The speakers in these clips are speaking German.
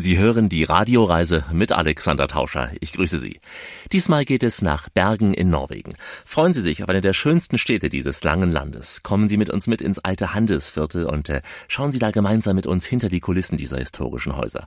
Sie hören die Radioreise mit Alexander Tauscher. Ich grüße Sie. Diesmal geht es nach Bergen in Norwegen. Freuen Sie sich auf eine der schönsten Städte dieses langen Landes. Kommen Sie mit uns mit ins alte Handelsviertel und äh, schauen Sie da gemeinsam mit uns hinter die Kulissen dieser historischen Häuser.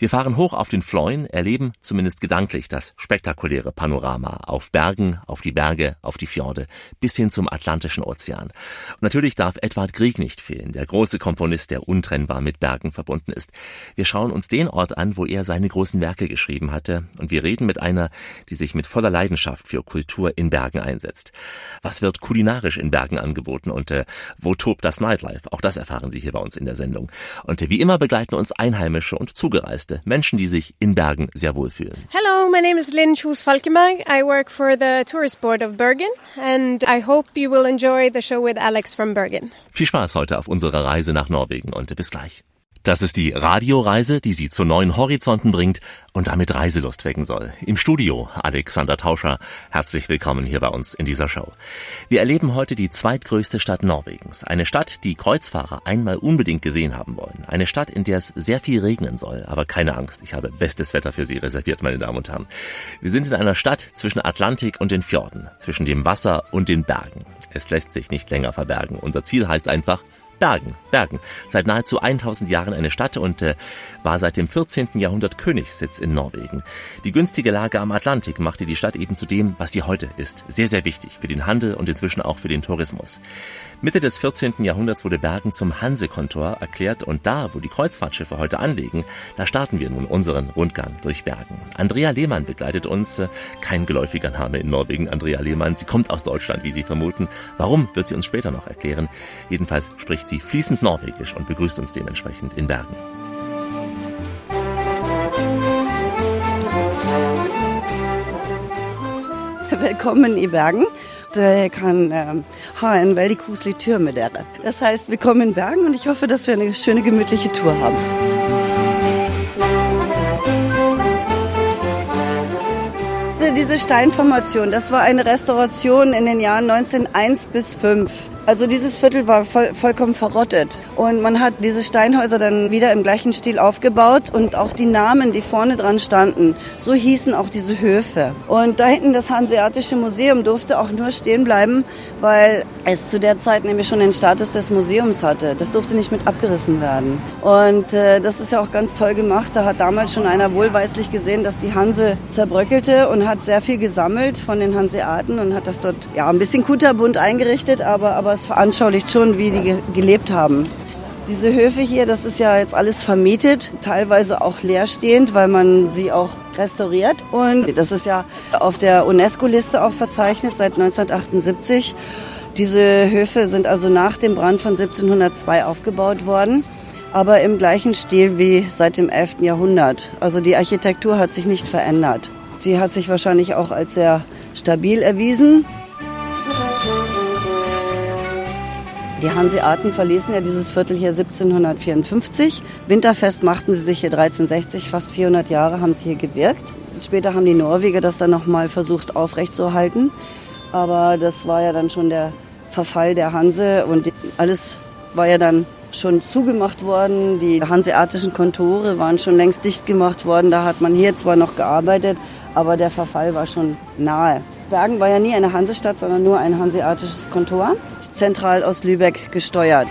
Wir fahren hoch auf den Floin, erleben zumindest gedanklich das spektakuläre Panorama auf Bergen, auf die Berge, auf die Fjorde bis hin zum Atlantischen Ozean. Und natürlich darf Edvard Grieg nicht fehlen, der große Komponist, der untrennbar mit Bergen verbunden ist. Wir schauen uns den Ort an, wo er seine großen Werke geschrieben hatte. Und wir reden mit einer, die sich mit voller Leidenschaft für Kultur in Bergen einsetzt. Was wird kulinarisch in Bergen angeboten und äh, wo tobt das Nightlife? Auch das erfahren Sie hier bei uns in der Sendung. Und äh, wie immer begleiten uns Einheimische und Zugereiste, Menschen, die sich in Bergen sehr wohlfühlen. Hello, my name is Lynn Schus Falkenberg. I work for the Tourist Board of Bergen and I hope you will enjoy the show with Alex from Bergen. Viel Spaß heute auf unserer Reise nach Norwegen und äh, bis gleich. Das ist die Radioreise, die Sie zu neuen Horizonten bringt und damit Reiselust wecken soll. Im Studio Alexander Tauscher. Herzlich willkommen hier bei uns in dieser Show. Wir erleben heute die zweitgrößte Stadt Norwegens. Eine Stadt, die Kreuzfahrer einmal unbedingt gesehen haben wollen. Eine Stadt, in der es sehr viel regnen soll. Aber keine Angst, ich habe bestes Wetter für Sie reserviert, meine Damen und Herren. Wir sind in einer Stadt zwischen Atlantik und den Fjorden, zwischen dem Wasser und den Bergen. Es lässt sich nicht länger verbergen. Unser Ziel heißt einfach Bergen, Bergen. Seit nahezu 1000 Jahren eine Stadt und äh, war seit dem 14. Jahrhundert Königssitz in Norwegen. Die günstige Lage am Atlantik machte die Stadt eben zu dem, was sie heute ist. Sehr, sehr wichtig für den Handel und inzwischen auch für den Tourismus. Mitte des 14. Jahrhunderts wurde Bergen zum Hansekontor erklärt und da, wo die Kreuzfahrtschiffe heute anlegen, da starten wir nun unseren Rundgang durch Bergen. Andrea Lehmann begleitet uns, äh, kein geläufiger Name in Norwegen, Andrea Lehmann. Sie kommt aus Deutschland, wie Sie vermuten. Warum, wird sie uns später noch erklären. Jedenfalls spricht sie fließend Norwegisch und begrüßt uns dementsprechend in Bergen. Velkommen i Bergen. Kan äh, ha en veldig koselig tur med dere. Das heißt, willkommen in Bergen und ich hoffe, dass wir eine schöne, gemütliche Tour haben. Diese Steinformation, das war eine Restauration in den Jahren 1901 bis 5. Also dieses Viertel war voll, vollkommen verrottet. Und man hat diese Steinhäuser dann wieder im gleichen Stil aufgebaut und auch die Namen, die vorne dran standen, so hießen auch diese Höfe. Und da hinten das Hanseatische Museum durfte auch nur stehen bleiben, weil es zu der Zeit nämlich schon den Status des Museums hatte. Das durfte nicht mit abgerissen werden. Und äh, das ist ja auch ganz toll gemacht. Da hat damals schon einer wohlweislich gesehen, dass die Hanse zerbröckelte und hat sehr viel gesammelt von den Hanseaten und hat das dort ja ein bisschen kunterbunt eingerichtet, aber, aber es veranschaulicht schon, wie die gelebt haben. Diese Höfe hier, das ist ja jetzt alles vermietet, teilweise auch leerstehend, weil man sie auch restauriert. Und das ist ja auf der UNESCO-Liste auch verzeichnet seit 1978. Diese Höfe sind also nach dem Brand von 1702 aufgebaut worden, aber im gleichen Stil wie seit dem 11. Jahrhundert. Also die Architektur hat sich nicht verändert. Sie hat sich wahrscheinlich auch als sehr stabil erwiesen. Die Hanseaten verließen ja dieses Viertel hier 1754. Winterfest machten sie sich hier 1360, fast 400 Jahre haben sie hier gewirkt. Später haben die Norweger das dann nochmal versucht aufrechtzuerhalten. Aber das war ja dann schon der Verfall der Hanse und alles war ja dann schon zugemacht worden. Die hanseatischen Kontore waren schon längst dicht gemacht worden. Da hat man hier zwar noch gearbeitet, aber der Verfall war schon nahe. Bergen war ja nie eine Hansestadt, sondern nur ein hanseatisches Kontor, zentral aus Lübeck gesteuert.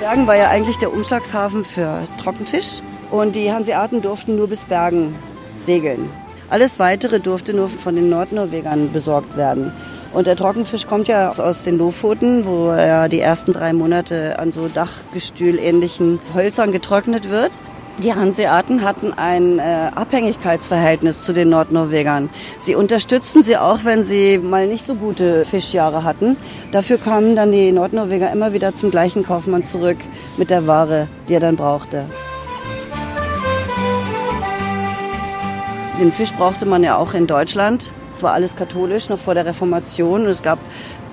Bergen war ja eigentlich der Umschlagshafen für Trockenfisch und die Hanseaten durften nur bis Bergen segeln. Alles Weitere durfte nur von den Nordnorwegern besorgt werden. Und der Trockenfisch kommt ja aus den Lofoten, wo er die ersten drei Monate an so Dachgestühl-ähnlichen Hölzern getrocknet wird. Die Hanseaten hatten ein äh, Abhängigkeitsverhältnis zu den Nordnorwegern. Sie unterstützten sie auch, wenn sie mal nicht so gute Fischjahre hatten. Dafür kamen dann die Nordnorweger immer wieder zum gleichen Kaufmann zurück mit der Ware, die er dann brauchte. Den Fisch brauchte man ja auch in Deutschland. Es war alles katholisch, noch vor der Reformation. Es gab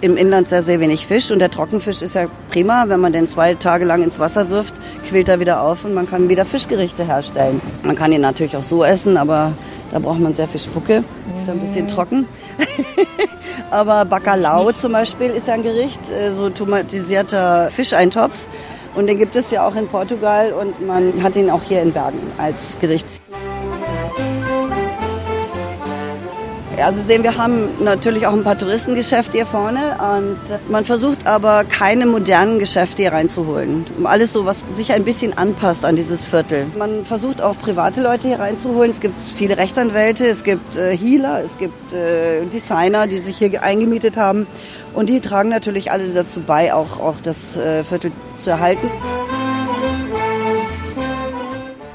im Inland sehr, sehr wenig Fisch. Und der Trockenfisch ist ja prima, wenn man den zwei Tage lang ins Wasser wirft, quillt er wieder auf und man kann wieder Fischgerichte herstellen. Man kann ihn natürlich auch so essen, aber da braucht man sehr viel Spucke. Ist ein bisschen trocken. aber Bacalao zum Beispiel ist ja ein Gericht, so tomatisierter Fischeintopf. Und den gibt es ja auch in Portugal und man hat ihn auch hier in Bergen als Gericht. Ja, Sie sehen, wir haben natürlich auch ein paar Touristengeschäfte hier vorne und man versucht aber keine modernen Geschäfte hier reinzuholen. Alles so, was sich ein bisschen anpasst an dieses Viertel. Man versucht auch private Leute hier reinzuholen. Es gibt viele Rechtsanwälte, es gibt äh, Healer, es gibt äh, Designer, die sich hier eingemietet haben und die tragen natürlich alle dazu bei, auch, auch das äh, Viertel zu erhalten.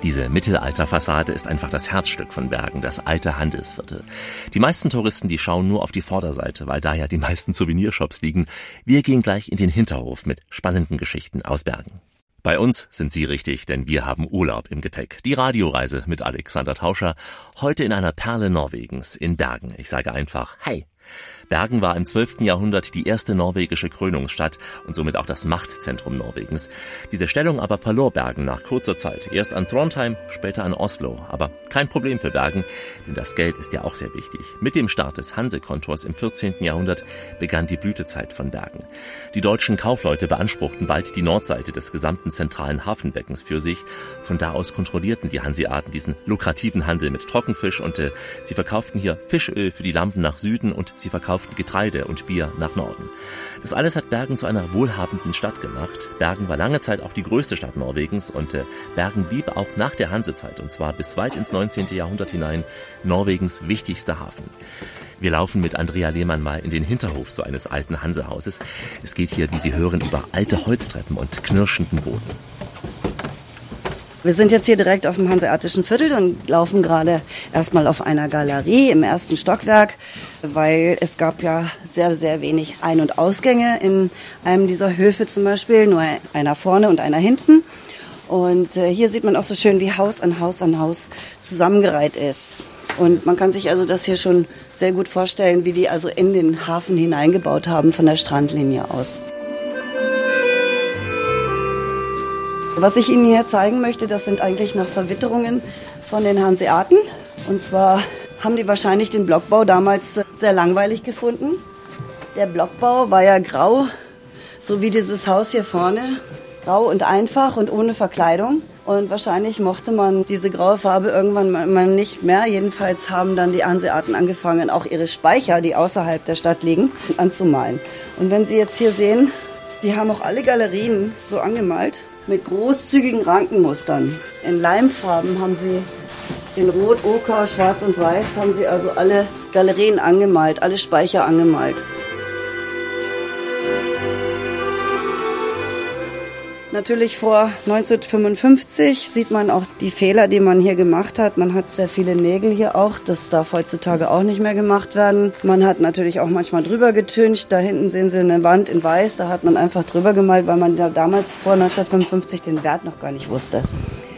Diese Mittelalterfassade ist einfach das Herzstück von Bergen, das alte Handelsviertel. Die meisten Touristen, die schauen nur auf die Vorderseite, weil da ja die meisten Souvenirshops liegen. Wir gehen gleich in den Hinterhof mit spannenden Geschichten aus Bergen. Bei uns sind Sie richtig, denn wir haben Urlaub im Gepäck. Die Radioreise mit Alexander Tauscher. Heute in einer Perle Norwegens, in Bergen. Ich sage einfach, hey. Bergen war im 12. Jahrhundert die erste norwegische Krönungsstadt und somit auch das Machtzentrum Norwegens. Diese Stellung aber verlor Bergen nach kurzer Zeit. Erst an Trondheim, später an Oslo. Aber kein Problem für Bergen, denn das Geld ist ja auch sehr wichtig. Mit dem Start des Hansekontors im 14. Jahrhundert begann die Blütezeit von Bergen. Die deutschen Kaufleute beanspruchten bald die Nordseite des gesamten zentralen Hafenbeckens für sich. Von da aus kontrollierten die Hanseaten diesen lukrativen Handel mit Trockenfisch und äh, sie verkauften hier Fischöl für die Lampen nach Süden und sie verkauften Getreide und Bier nach Norden. Das alles hat Bergen zu einer wohlhabenden Stadt gemacht. Bergen war lange Zeit auch die größte Stadt Norwegens und äh, Bergen blieb auch nach der Hansezeit und zwar bis weit ins 19. Jahrhundert hinein Norwegens wichtigster Hafen. Wir laufen mit Andrea Lehmann mal in den Hinterhof so eines alten Hansehauses. Es geht hier, wie Sie hören, über alte Holztreppen und knirschenden Boden. Wir sind jetzt hier direkt auf dem Hanseatischen Viertel und laufen gerade erstmal auf einer Galerie im ersten Stockwerk, weil es gab ja sehr, sehr wenig Ein- und Ausgänge in einem dieser Höfe zum Beispiel, nur einer vorne und einer hinten. Und äh, hier sieht man auch so schön, wie Haus an Haus an Haus zusammengereiht ist. Und man kann sich also das hier schon sehr gut vorstellen, wie die also in den Hafen hineingebaut haben von der Strandlinie aus. Was ich Ihnen hier zeigen möchte, das sind eigentlich noch Verwitterungen von den Hanseaten. Und zwar haben die wahrscheinlich den Blockbau damals sehr langweilig gefunden. Der Blockbau war ja grau, so wie dieses Haus hier vorne. Grau und einfach und ohne Verkleidung. Und wahrscheinlich mochte man diese graue Farbe irgendwann mal nicht mehr. Jedenfalls haben dann die Hanseaten angefangen, auch ihre Speicher, die außerhalb der Stadt liegen, anzumalen. Und wenn Sie jetzt hier sehen, die haben auch alle Galerien so angemalt mit großzügigen Rankenmustern. In Leimfarben haben sie in Rot, Oker, Schwarz und Weiß haben sie also alle Galerien angemalt, alle Speicher angemalt. Natürlich vor 1955 sieht man auch die Fehler, die man hier gemacht hat. Man hat sehr viele Nägel hier auch. Das darf heutzutage auch nicht mehr gemacht werden. Man hat natürlich auch manchmal drüber getüncht. Da hinten sehen Sie eine Wand in Weiß. Da hat man einfach drüber gemalt, weil man ja damals vor 1955 den Wert noch gar nicht wusste,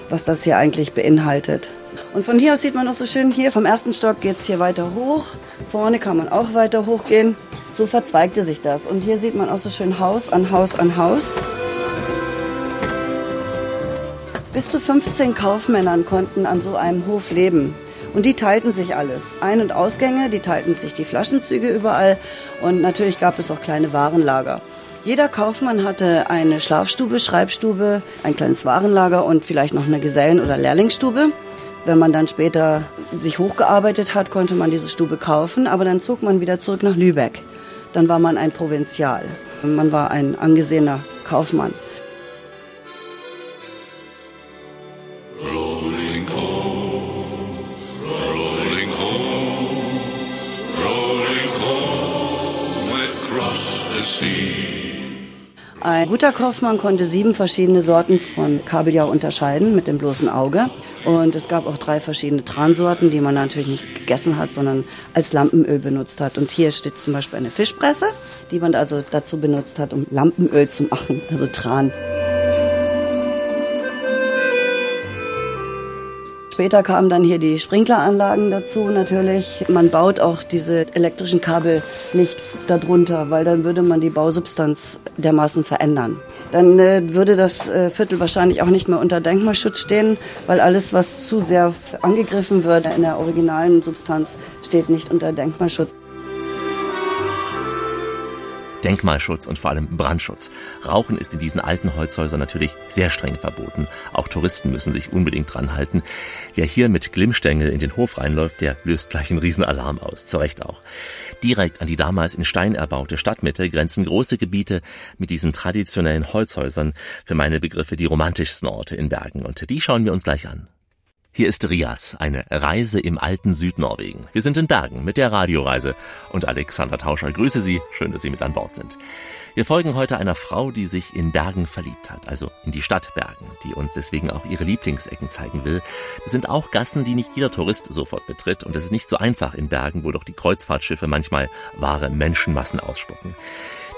was das hier eigentlich beinhaltet. Und von hier aus sieht man auch so schön hier, vom ersten Stock geht es hier weiter hoch. Vorne kann man auch weiter hochgehen. So verzweigte sich das. Und hier sieht man auch so schön Haus an Haus an Haus. Bis zu 15 Kaufmännern konnten an so einem Hof leben. Und die teilten sich alles. Ein- und Ausgänge, die teilten sich die Flaschenzüge überall. Und natürlich gab es auch kleine Warenlager. Jeder Kaufmann hatte eine Schlafstube, Schreibstube, ein kleines Warenlager und vielleicht noch eine Gesellen- oder Lehrlingsstube. Wenn man dann später sich hochgearbeitet hat, konnte man diese Stube kaufen, aber dann zog man wieder zurück nach Lübeck. Dann war man ein Provinzial. Man war ein angesehener Kaufmann. Ein guter Kaufmann konnte sieben verschiedene Sorten von Kabeljau unterscheiden mit dem bloßen Auge. Und es gab auch drei verschiedene Transorten, die man natürlich nicht gegessen hat, sondern als Lampenöl benutzt hat. Und hier steht zum Beispiel eine Fischpresse, die man also dazu benutzt hat, um Lampenöl zu machen, also Tran. Später kamen dann hier die Sprinkleranlagen dazu natürlich. Man baut auch diese elektrischen Kabel nicht darunter, weil dann würde man die Bausubstanz dermaßen verändern. Dann äh, würde das äh, Viertel wahrscheinlich auch nicht mehr unter Denkmalschutz stehen, weil alles, was zu sehr angegriffen wird in der originalen Substanz, steht nicht unter Denkmalschutz. Denkmalschutz und vor allem Brandschutz. Rauchen ist in diesen alten Holzhäusern natürlich sehr streng verboten. Auch Touristen müssen sich unbedingt dran halten. Wer hier mit Glimmstängel in den Hof reinläuft, der löst gleich einen Riesenalarm aus. Zu Recht auch. Direkt an die damals in Stein erbaute Stadtmitte grenzen große Gebiete mit diesen traditionellen Holzhäusern, für meine Begriffe die romantischsten Orte in Bergen. Und die schauen wir uns gleich an. Hier ist Rias, eine Reise im alten Südnorwegen. Wir sind in Bergen mit der Radioreise und Alexander Tauscher grüße Sie, schön, dass Sie mit an Bord sind. Wir folgen heute einer Frau, die sich in Bergen verliebt hat, also in die Stadt Bergen, die uns deswegen auch ihre Lieblingsecken zeigen will. Das sind auch Gassen, die nicht jeder Tourist sofort betritt und es ist nicht so einfach in Bergen, wo doch die Kreuzfahrtschiffe manchmal wahre Menschenmassen ausspucken.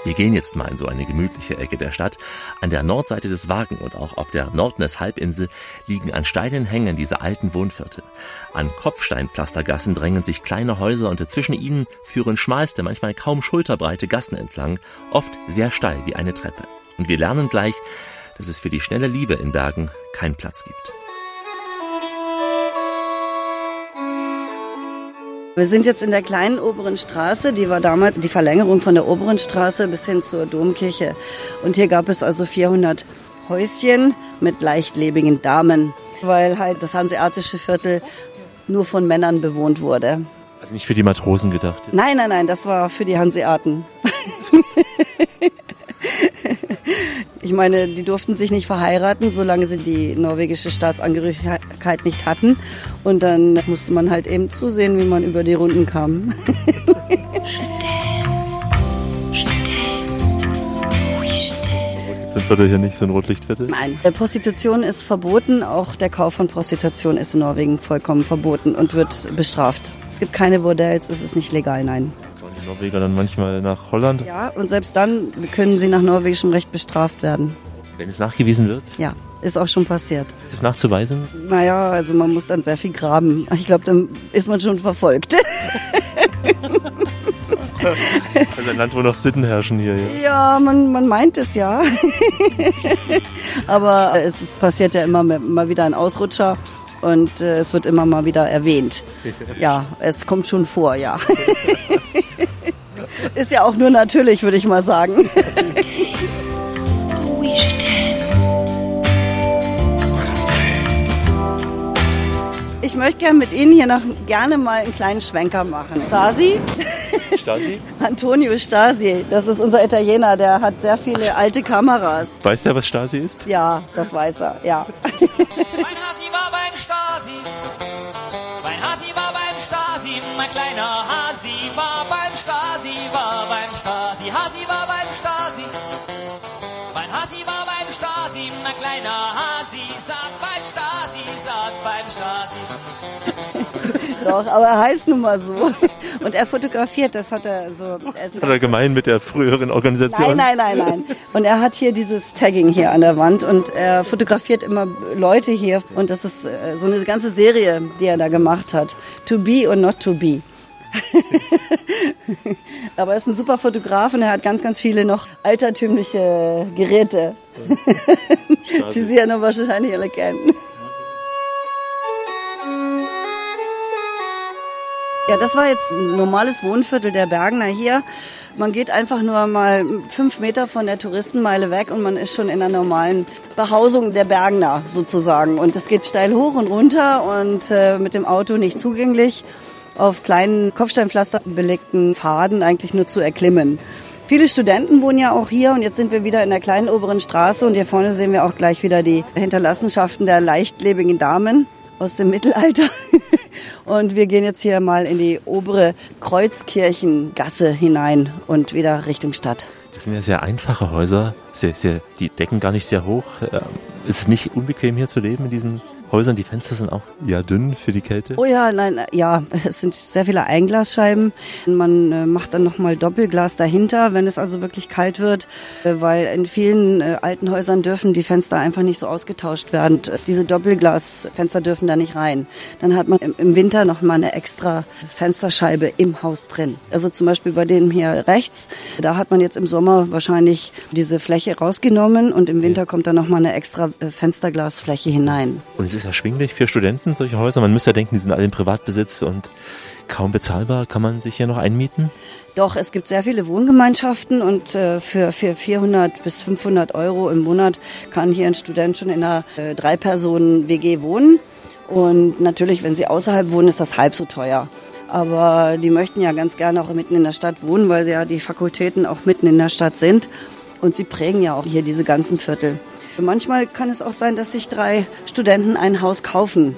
Wir gehen jetzt mal in so eine gemütliche Ecke der Stadt. An der Nordseite des Wagen und auch auf der Nordnes-Halbinsel liegen an steilen Hängen diese alten Wohnviertel. An Kopfsteinpflastergassen drängen sich kleine Häuser und zwischen ihnen führen schmalste, manchmal kaum schulterbreite Gassen entlang, oft sehr steil wie eine Treppe. Und wir lernen gleich, dass es für die schnelle Liebe in Bergen keinen Platz gibt. Wir sind jetzt in der kleinen oberen Straße, die war damals die Verlängerung von der oberen Straße bis hin zur Domkirche. Und hier gab es also 400 Häuschen mit leichtlebigen Damen, weil halt das hanseatische Viertel nur von Männern bewohnt wurde. Also nicht für die Matrosen gedacht? Nein, nein, nein, das war für die Hanseaten. Ich meine, die durften sich nicht verheiraten, solange sie die norwegische Staatsangehörigkeit nicht hatten. Und dann musste man halt eben zusehen, wie man über die Runden kam. Ist ein Viertel hier nicht so ein Rotlichtviertel? Nein. Prostitution ist verboten, auch der Kauf von Prostitution ist in Norwegen vollkommen verboten und wird bestraft. Es gibt keine Bordells, es ist nicht legal, nein. Die Norweger dann manchmal nach Holland? Ja, und selbst dann können sie nach norwegischem Recht bestraft werden. Wenn es nachgewiesen wird? Ja, ist auch schon passiert. Ist es nachzuweisen? Naja, also man muss dann sehr viel graben. Ich glaube, dann ist man schon verfolgt. Also ein Land, wo noch Sitten herrschen hier. Ja, ja man, man meint es ja. Aber es ist, passiert ja immer mal wieder ein Ausrutscher und äh, es wird immer mal wieder erwähnt. Ja, es kommt schon vor, ja. Ist ja auch nur natürlich, würde ich mal sagen. Ich möchte gerne mit Ihnen hier noch gerne mal einen kleinen Schwenker machen. Stasi? Stasi? Antonio Stasi, das ist unser Italiener, der hat sehr viele alte Kameras. Weiß der, was Stasi ist? Ja, das weiß er, ja. Mein Hasi war beim Stasi. Mein Hasi war beim Stasi. Mein kleiner Hasi war beim Stasi, war beim Stasi. Hasi war beim Stasi. Mein Hasi war beim Stasi. Mein kleiner Hasi saß beim Stasi, saß beim Stasi. Doch, aber er heißt nun mal so. Und er fotografiert, das hat er so. Hat er gemein mit der früheren Organisation? Nein, nein, nein, nein. Und er hat hier dieses Tagging hier an der Wand und er fotografiert immer Leute hier. Und das ist äh, so eine ganze Serie, die er da gemacht hat. To be or not to be. Aber er ist ein super Fotograf und er hat ganz, ganz viele noch altertümliche Geräte, die Sie ja noch wahrscheinlich alle kennen. Ja, das war jetzt ein normales Wohnviertel der Bergner hier. Man geht einfach nur mal fünf Meter von der Touristenmeile weg und man ist schon in einer normalen Behausung der Bergner sozusagen. Und es geht steil hoch und runter und äh, mit dem Auto nicht zugänglich. Auf kleinen Kopfsteinpflaster belegten Pfaden eigentlich nur zu erklimmen. Viele Studenten wohnen ja auch hier und jetzt sind wir wieder in der kleinen oberen Straße und hier vorne sehen wir auch gleich wieder die Hinterlassenschaften der leichtlebigen Damen aus dem Mittelalter. Und wir gehen jetzt hier mal in die obere Kreuzkirchengasse hinein und wieder Richtung Stadt. Das sind ja sehr einfache Häuser, sehr, sehr, die decken gar nicht sehr hoch. Ähm, ist es nicht unbequem hier zu leben in diesen Häusern? Die Fenster sind auch ja dünn für die Kälte. Oh ja, nein, ja, es sind sehr viele Einglasscheiben. Man äh, macht dann nochmal Doppelglas dahinter, wenn es also wirklich kalt wird, äh, weil in vielen äh, alten Häusern dürfen die Fenster einfach nicht so ausgetauscht werden. Diese Doppelglasfenster dürfen da nicht rein. Dann hat man im Winter nochmal eine extra Fensterscheibe im Haus drin. Also zum Beispiel bei dem hier rechts, da hat man jetzt im Sommer wahrscheinlich diese Fläche rausgenommen und im Winter kommt dann nochmal eine extra Fensterglasfläche hinein. Ist erschwinglich für Studenten, solche Häuser? Man müsste ja denken, die sind alle im Privatbesitz und kaum bezahlbar. Kann man sich hier noch einmieten? Doch, es gibt sehr viele Wohngemeinschaften und äh, für, für 400 bis 500 Euro im Monat kann hier ein Student schon in einer äh, Drei-Personen-WG wohnen. Und natürlich, wenn sie außerhalb wohnen, ist das halb so teuer. Aber die möchten ja ganz gerne auch mitten in der Stadt wohnen, weil ja die Fakultäten auch mitten in der Stadt sind. Und sie prägen ja auch hier diese ganzen Viertel. Manchmal kann es auch sein, dass sich drei Studenten ein Haus kaufen.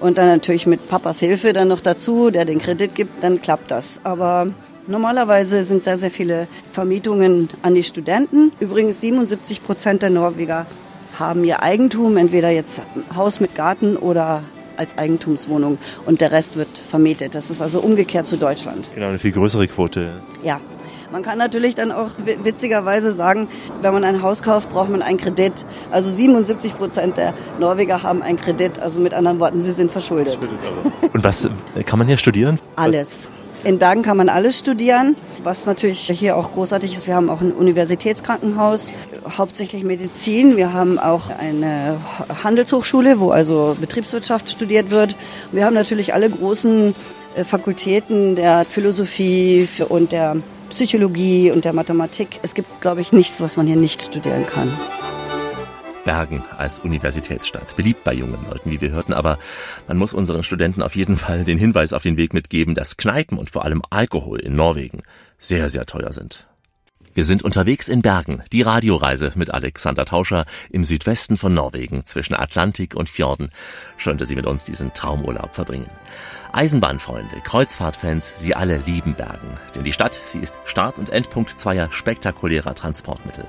Und dann natürlich mit Papas Hilfe dann noch dazu, der den Kredit gibt, dann klappt das. Aber normalerweise sind sehr, sehr viele Vermietungen an die Studenten. Übrigens 77 Prozent der Norweger haben ihr Eigentum, entweder jetzt Haus mit Garten oder als Eigentumswohnung und der Rest wird vermietet. Das ist also umgekehrt zu Deutschland. Genau, eine viel größere Quote. Ja. Man kann natürlich dann auch witzigerweise sagen, wenn man ein Haus kauft, braucht man einen Kredit. Also 77 Prozent der Norweger haben einen Kredit. Also mit anderen Worten, sie sind verschuldet. Und was kann man hier studieren? Alles. In Bergen kann man alles studieren, was natürlich hier auch großartig ist. Wir haben auch ein Universitätskrankenhaus, hauptsächlich Medizin. Wir haben auch eine Handelshochschule, wo also Betriebswirtschaft studiert wird. Wir haben natürlich alle großen äh, Fakultäten der Philosophie und der Psychologie und der Mathematik. Es gibt, glaube ich, nichts, was man hier nicht studieren kann. Bergen als Universitätsstadt. Beliebt bei jungen Leuten, wie wir hörten, aber man muss unseren Studenten auf jeden Fall den Hinweis auf den Weg mitgeben, dass Kneipen und vor allem Alkohol in Norwegen sehr, sehr teuer sind. Wir sind unterwegs in Bergen, die Radioreise mit Alexander Tauscher im Südwesten von Norwegen zwischen Atlantik und Fjorden. Schön, dass Sie mit uns diesen Traumurlaub verbringen. Eisenbahnfreunde, Kreuzfahrtfans, sie alle lieben Bergen. Denn die Stadt, sie ist Start- und Endpunkt zweier spektakulärer Transportmittel.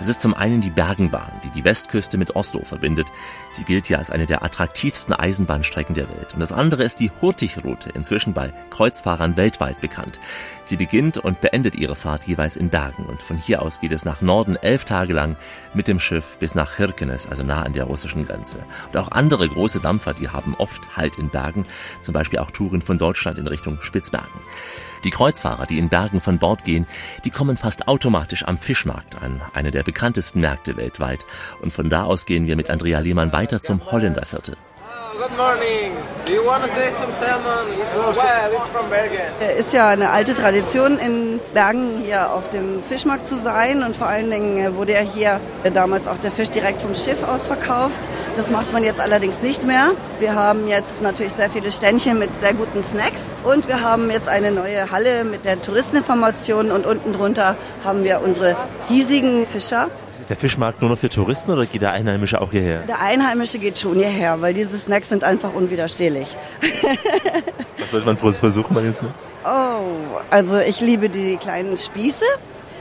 Es ist zum einen die Bergenbahn, die die Westküste mit Oslo verbindet. Sie gilt ja als eine der attraktivsten Eisenbahnstrecken der Welt. Und das andere ist die Hurtigrute, inzwischen bei Kreuzfahrern weltweit bekannt. Sie beginnt und beendet ihre Fahrt jeweils in Bergen und von hier aus geht es nach Norden elf Tage lang mit dem Schiff bis nach Hirkenes, also nah an der russischen Grenze. Und auch andere große Dampfer, die haben oft Halt in Bergen, zum Beispiel auch Touren von Deutschland in Richtung Spitzbergen. Die Kreuzfahrer, die in Bergen von Bord gehen, die kommen fast automatisch am Fischmarkt an, eine der bekanntesten Märkte weltweit. Und von da aus gehen wir mit Andrea Lehmann weiter zum Holländerviertel. Good morning. Do you want to taste some salmon? It's, well, it's from Bergen. Ist ja eine alte Tradition in Bergen hier auf dem Fischmarkt zu sein und vor allen Dingen wurde ja hier damals auch der Fisch direkt vom Schiff aus verkauft. Das macht man jetzt allerdings nicht mehr. Wir haben jetzt natürlich sehr viele Ständchen mit sehr guten Snacks und wir haben jetzt eine neue Halle mit der Touristeninformation und unten drunter haben wir unsere hiesigen Fischer der Fischmarkt nur noch für Touristen oder geht der Einheimische auch hierher? Der Einheimische geht schon hierher, weil diese Snacks sind einfach unwiderstehlich. Was sollte man versuchen bei den Snacks? Oh, also ich liebe die kleinen Spieße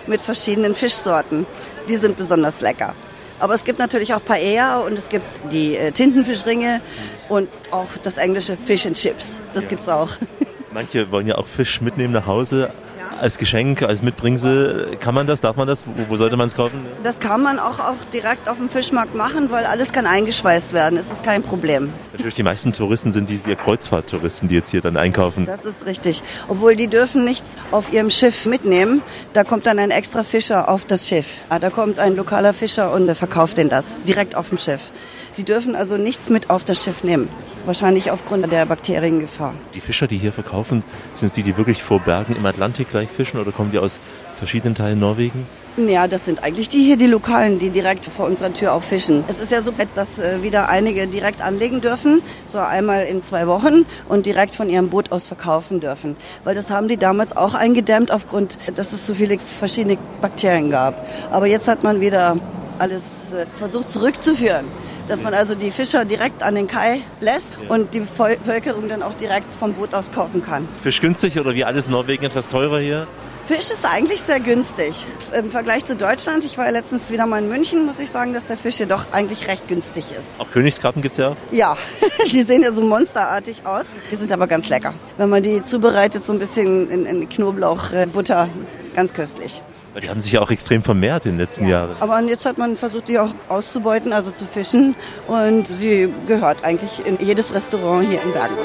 mit verschiedenen Fischsorten. Die sind besonders lecker. Aber es gibt natürlich auch Paella und es gibt die äh, Tintenfischringe und auch das englische Fish and Chips. Das ja. gibt's auch. Manche wollen ja auch Fisch mitnehmen nach Hause als Geschenk, als Mitbringsel. Kann man das? Darf man das? Wo, wo sollte man es kaufen? Das kann man auch, auch direkt auf dem Fischmarkt machen, weil alles kann eingeschweißt werden. Das ist kein Problem. Natürlich, die meisten Touristen sind die, die Kreuzfahrttouristen, die jetzt hier dann einkaufen. Das ist richtig. Obwohl die dürfen nichts auf ihrem Schiff mitnehmen. Da kommt dann ein extra Fischer auf das Schiff. Da kommt ein lokaler Fischer und verkauft den das direkt auf dem Schiff. Die dürfen also nichts mit auf das Schiff nehmen. Wahrscheinlich aufgrund der Bakteriengefahr. Die Fischer, die hier verkaufen, sind es die, die wirklich vor Bergen im Atlantik gleich fischen oder kommen die aus verschiedenen Teilen Norwegens? Ja, das sind eigentlich die hier, die Lokalen, die direkt vor unserer Tür auch fischen. Es ist ja so, dass äh, wieder einige direkt anlegen dürfen, so einmal in zwei Wochen und direkt von ihrem Boot aus verkaufen dürfen. Weil das haben die damals auch eingedämmt aufgrund, dass es so viele verschiedene Bakterien gab. Aber jetzt hat man wieder alles äh, versucht zurückzuführen dass man also die Fischer direkt an den Kai lässt und die Bevölkerung dann auch direkt vom Boot aus kaufen kann. Fisch günstig oder wie alles Norwegen etwas teurer hier? Fisch ist eigentlich sehr günstig. Im Vergleich zu Deutschland, ich war ja letztens wieder mal in München, muss ich sagen, dass der Fisch hier doch eigentlich recht günstig ist. Auch Königskarten gibt es ja? Ja, die sehen ja so monsterartig aus. Die sind aber ganz lecker. Wenn man die zubereitet, so ein bisschen in, in Knoblauch, äh, Butter, ganz köstlich. Die haben sich ja auch extrem vermehrt in den letzten ja. Jahren. Aber jetzt hat man versucht, die auch auszubeuten, also zu fischen. Und sie gehört eigentlich in jedes Restaurant hier in Bergen.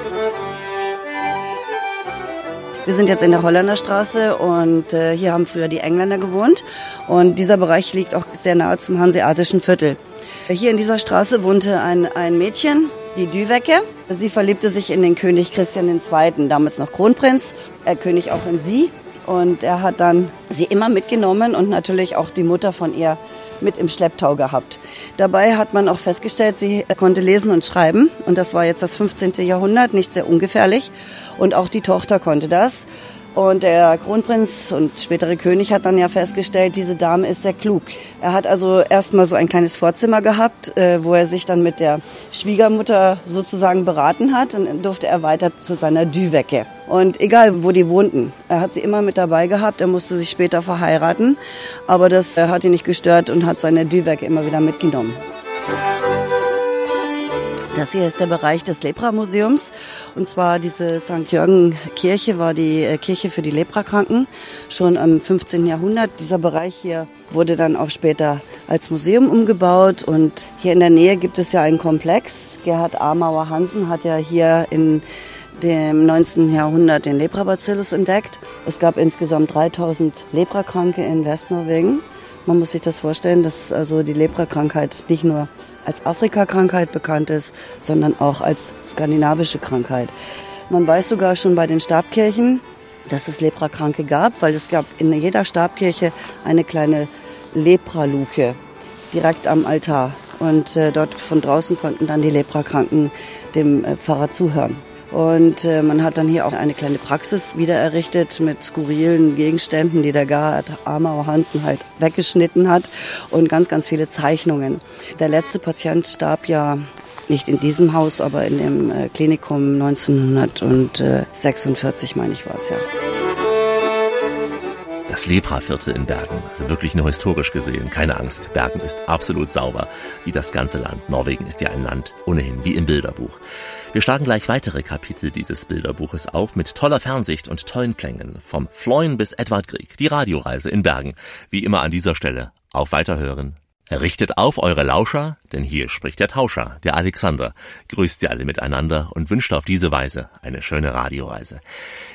Wir sind jetzt in der Holländerstraße und äh, hier haben früher die Engländer gewohnt. Und dieser Bereich liegt auch sehr nahe zum hanseatischen Viertel. Hier in dieser Straße wohnte ein, ein Mädchen, die Düwecke. Sie verliebte sich in den König Christian II., damals noch Kronprinz, er König auch in sie. Und er hat dann sie immer mitgenommen und natürlich auch die Mutter von ihr mit im Schlepptau gehabt. Dabei hat man auch festgestellt, sie konnte lesen und schreiben und das war jetzt das 15. Jahrhundert, nicht sehr ungefährlich und auch die Tochter konnte das. Und der Kronprinz und spätere König hat dann ja festgestellt, diese Dame ist sehr klug. Er hat also erstmal so ein kleines Vorzimmer gehabt, äh, wo er sich dann mit der Schwiegermutter sozusagen beraten hat. Dann durfte er weiter zu seiner Düwecke. Und egal, wo die wohnten, er hat sie immer mit dabei gehabt. Er musste sich später verheiraten. Aber das äh, hat ihn nicht gestört und hat seine Düwecke immer wieder mitgenommen. Das hier ist der Bereich des Lepra-Museums. Und zwar diese St. Jürgen-Kirche war die äh, Kirche für die Leprakranken schon im 15. Jahrhundert. Dieser Bereich hier wurde dann auch später als Museum umgebaut. Und hier in der Nähe gibt es ja einen Komplex. Gerhard Amauer Hansen hat ja hier in dem 19. Jahrhundert den Leprabacillus entdeckt. Es gab insgesamt 3000 Leprakranke in Westnorwegen. Man muss sich das vorstellen, dass also die Leprakrankheit nicht nur als Afrikakrankheit bekannt ist, sondern auch als skandinavische Krankheit. Man weiß sogar schon bei den Stabkirchen, dass es Leprakranke gab, weil es gab in jeder Stabkirche eine kleine Lepraluke direkt am Altar. Und äh, dort von draußen konnten dann die Leprakranken dem äh, Pfarrer zuhören. Und äh, man hat dann hier auch eine kleine Praxis wieder errichtet mit skurrilen Gegenständen, die der Gerhard Amauer Hansen halt weggeschnitten hat und ganz, ganz viele Zeichnungen. Der letzte Patient starb ja nicht in diesem Haus, aber in dem äh, Klinikum 1946, meine ich, war es ja. Das Lepra-Viertel in Bergen, also wirklich nur historisch gesehen, keine Angst. Bergen ist absolut sauber, wie das ganze Land. Norwegen ist ja ein Land ohnehin wie im Bilderbuch. Wir schlagen gleich weitere Kapitel dieses Bilderbuches auf mit toller Fernsicht und tollen Klängen. Vom Floin bis Edward Grieg, die Radioreise in Bergen. Wie immer an dieser Stelle. Auf Weiterhören. Richtet auf eure Lauscher, denn hier spricht der Tauscher, der Alexander, grüßt sie alle miteinander und wünscht auf diese Weise eine schöne Radioreise.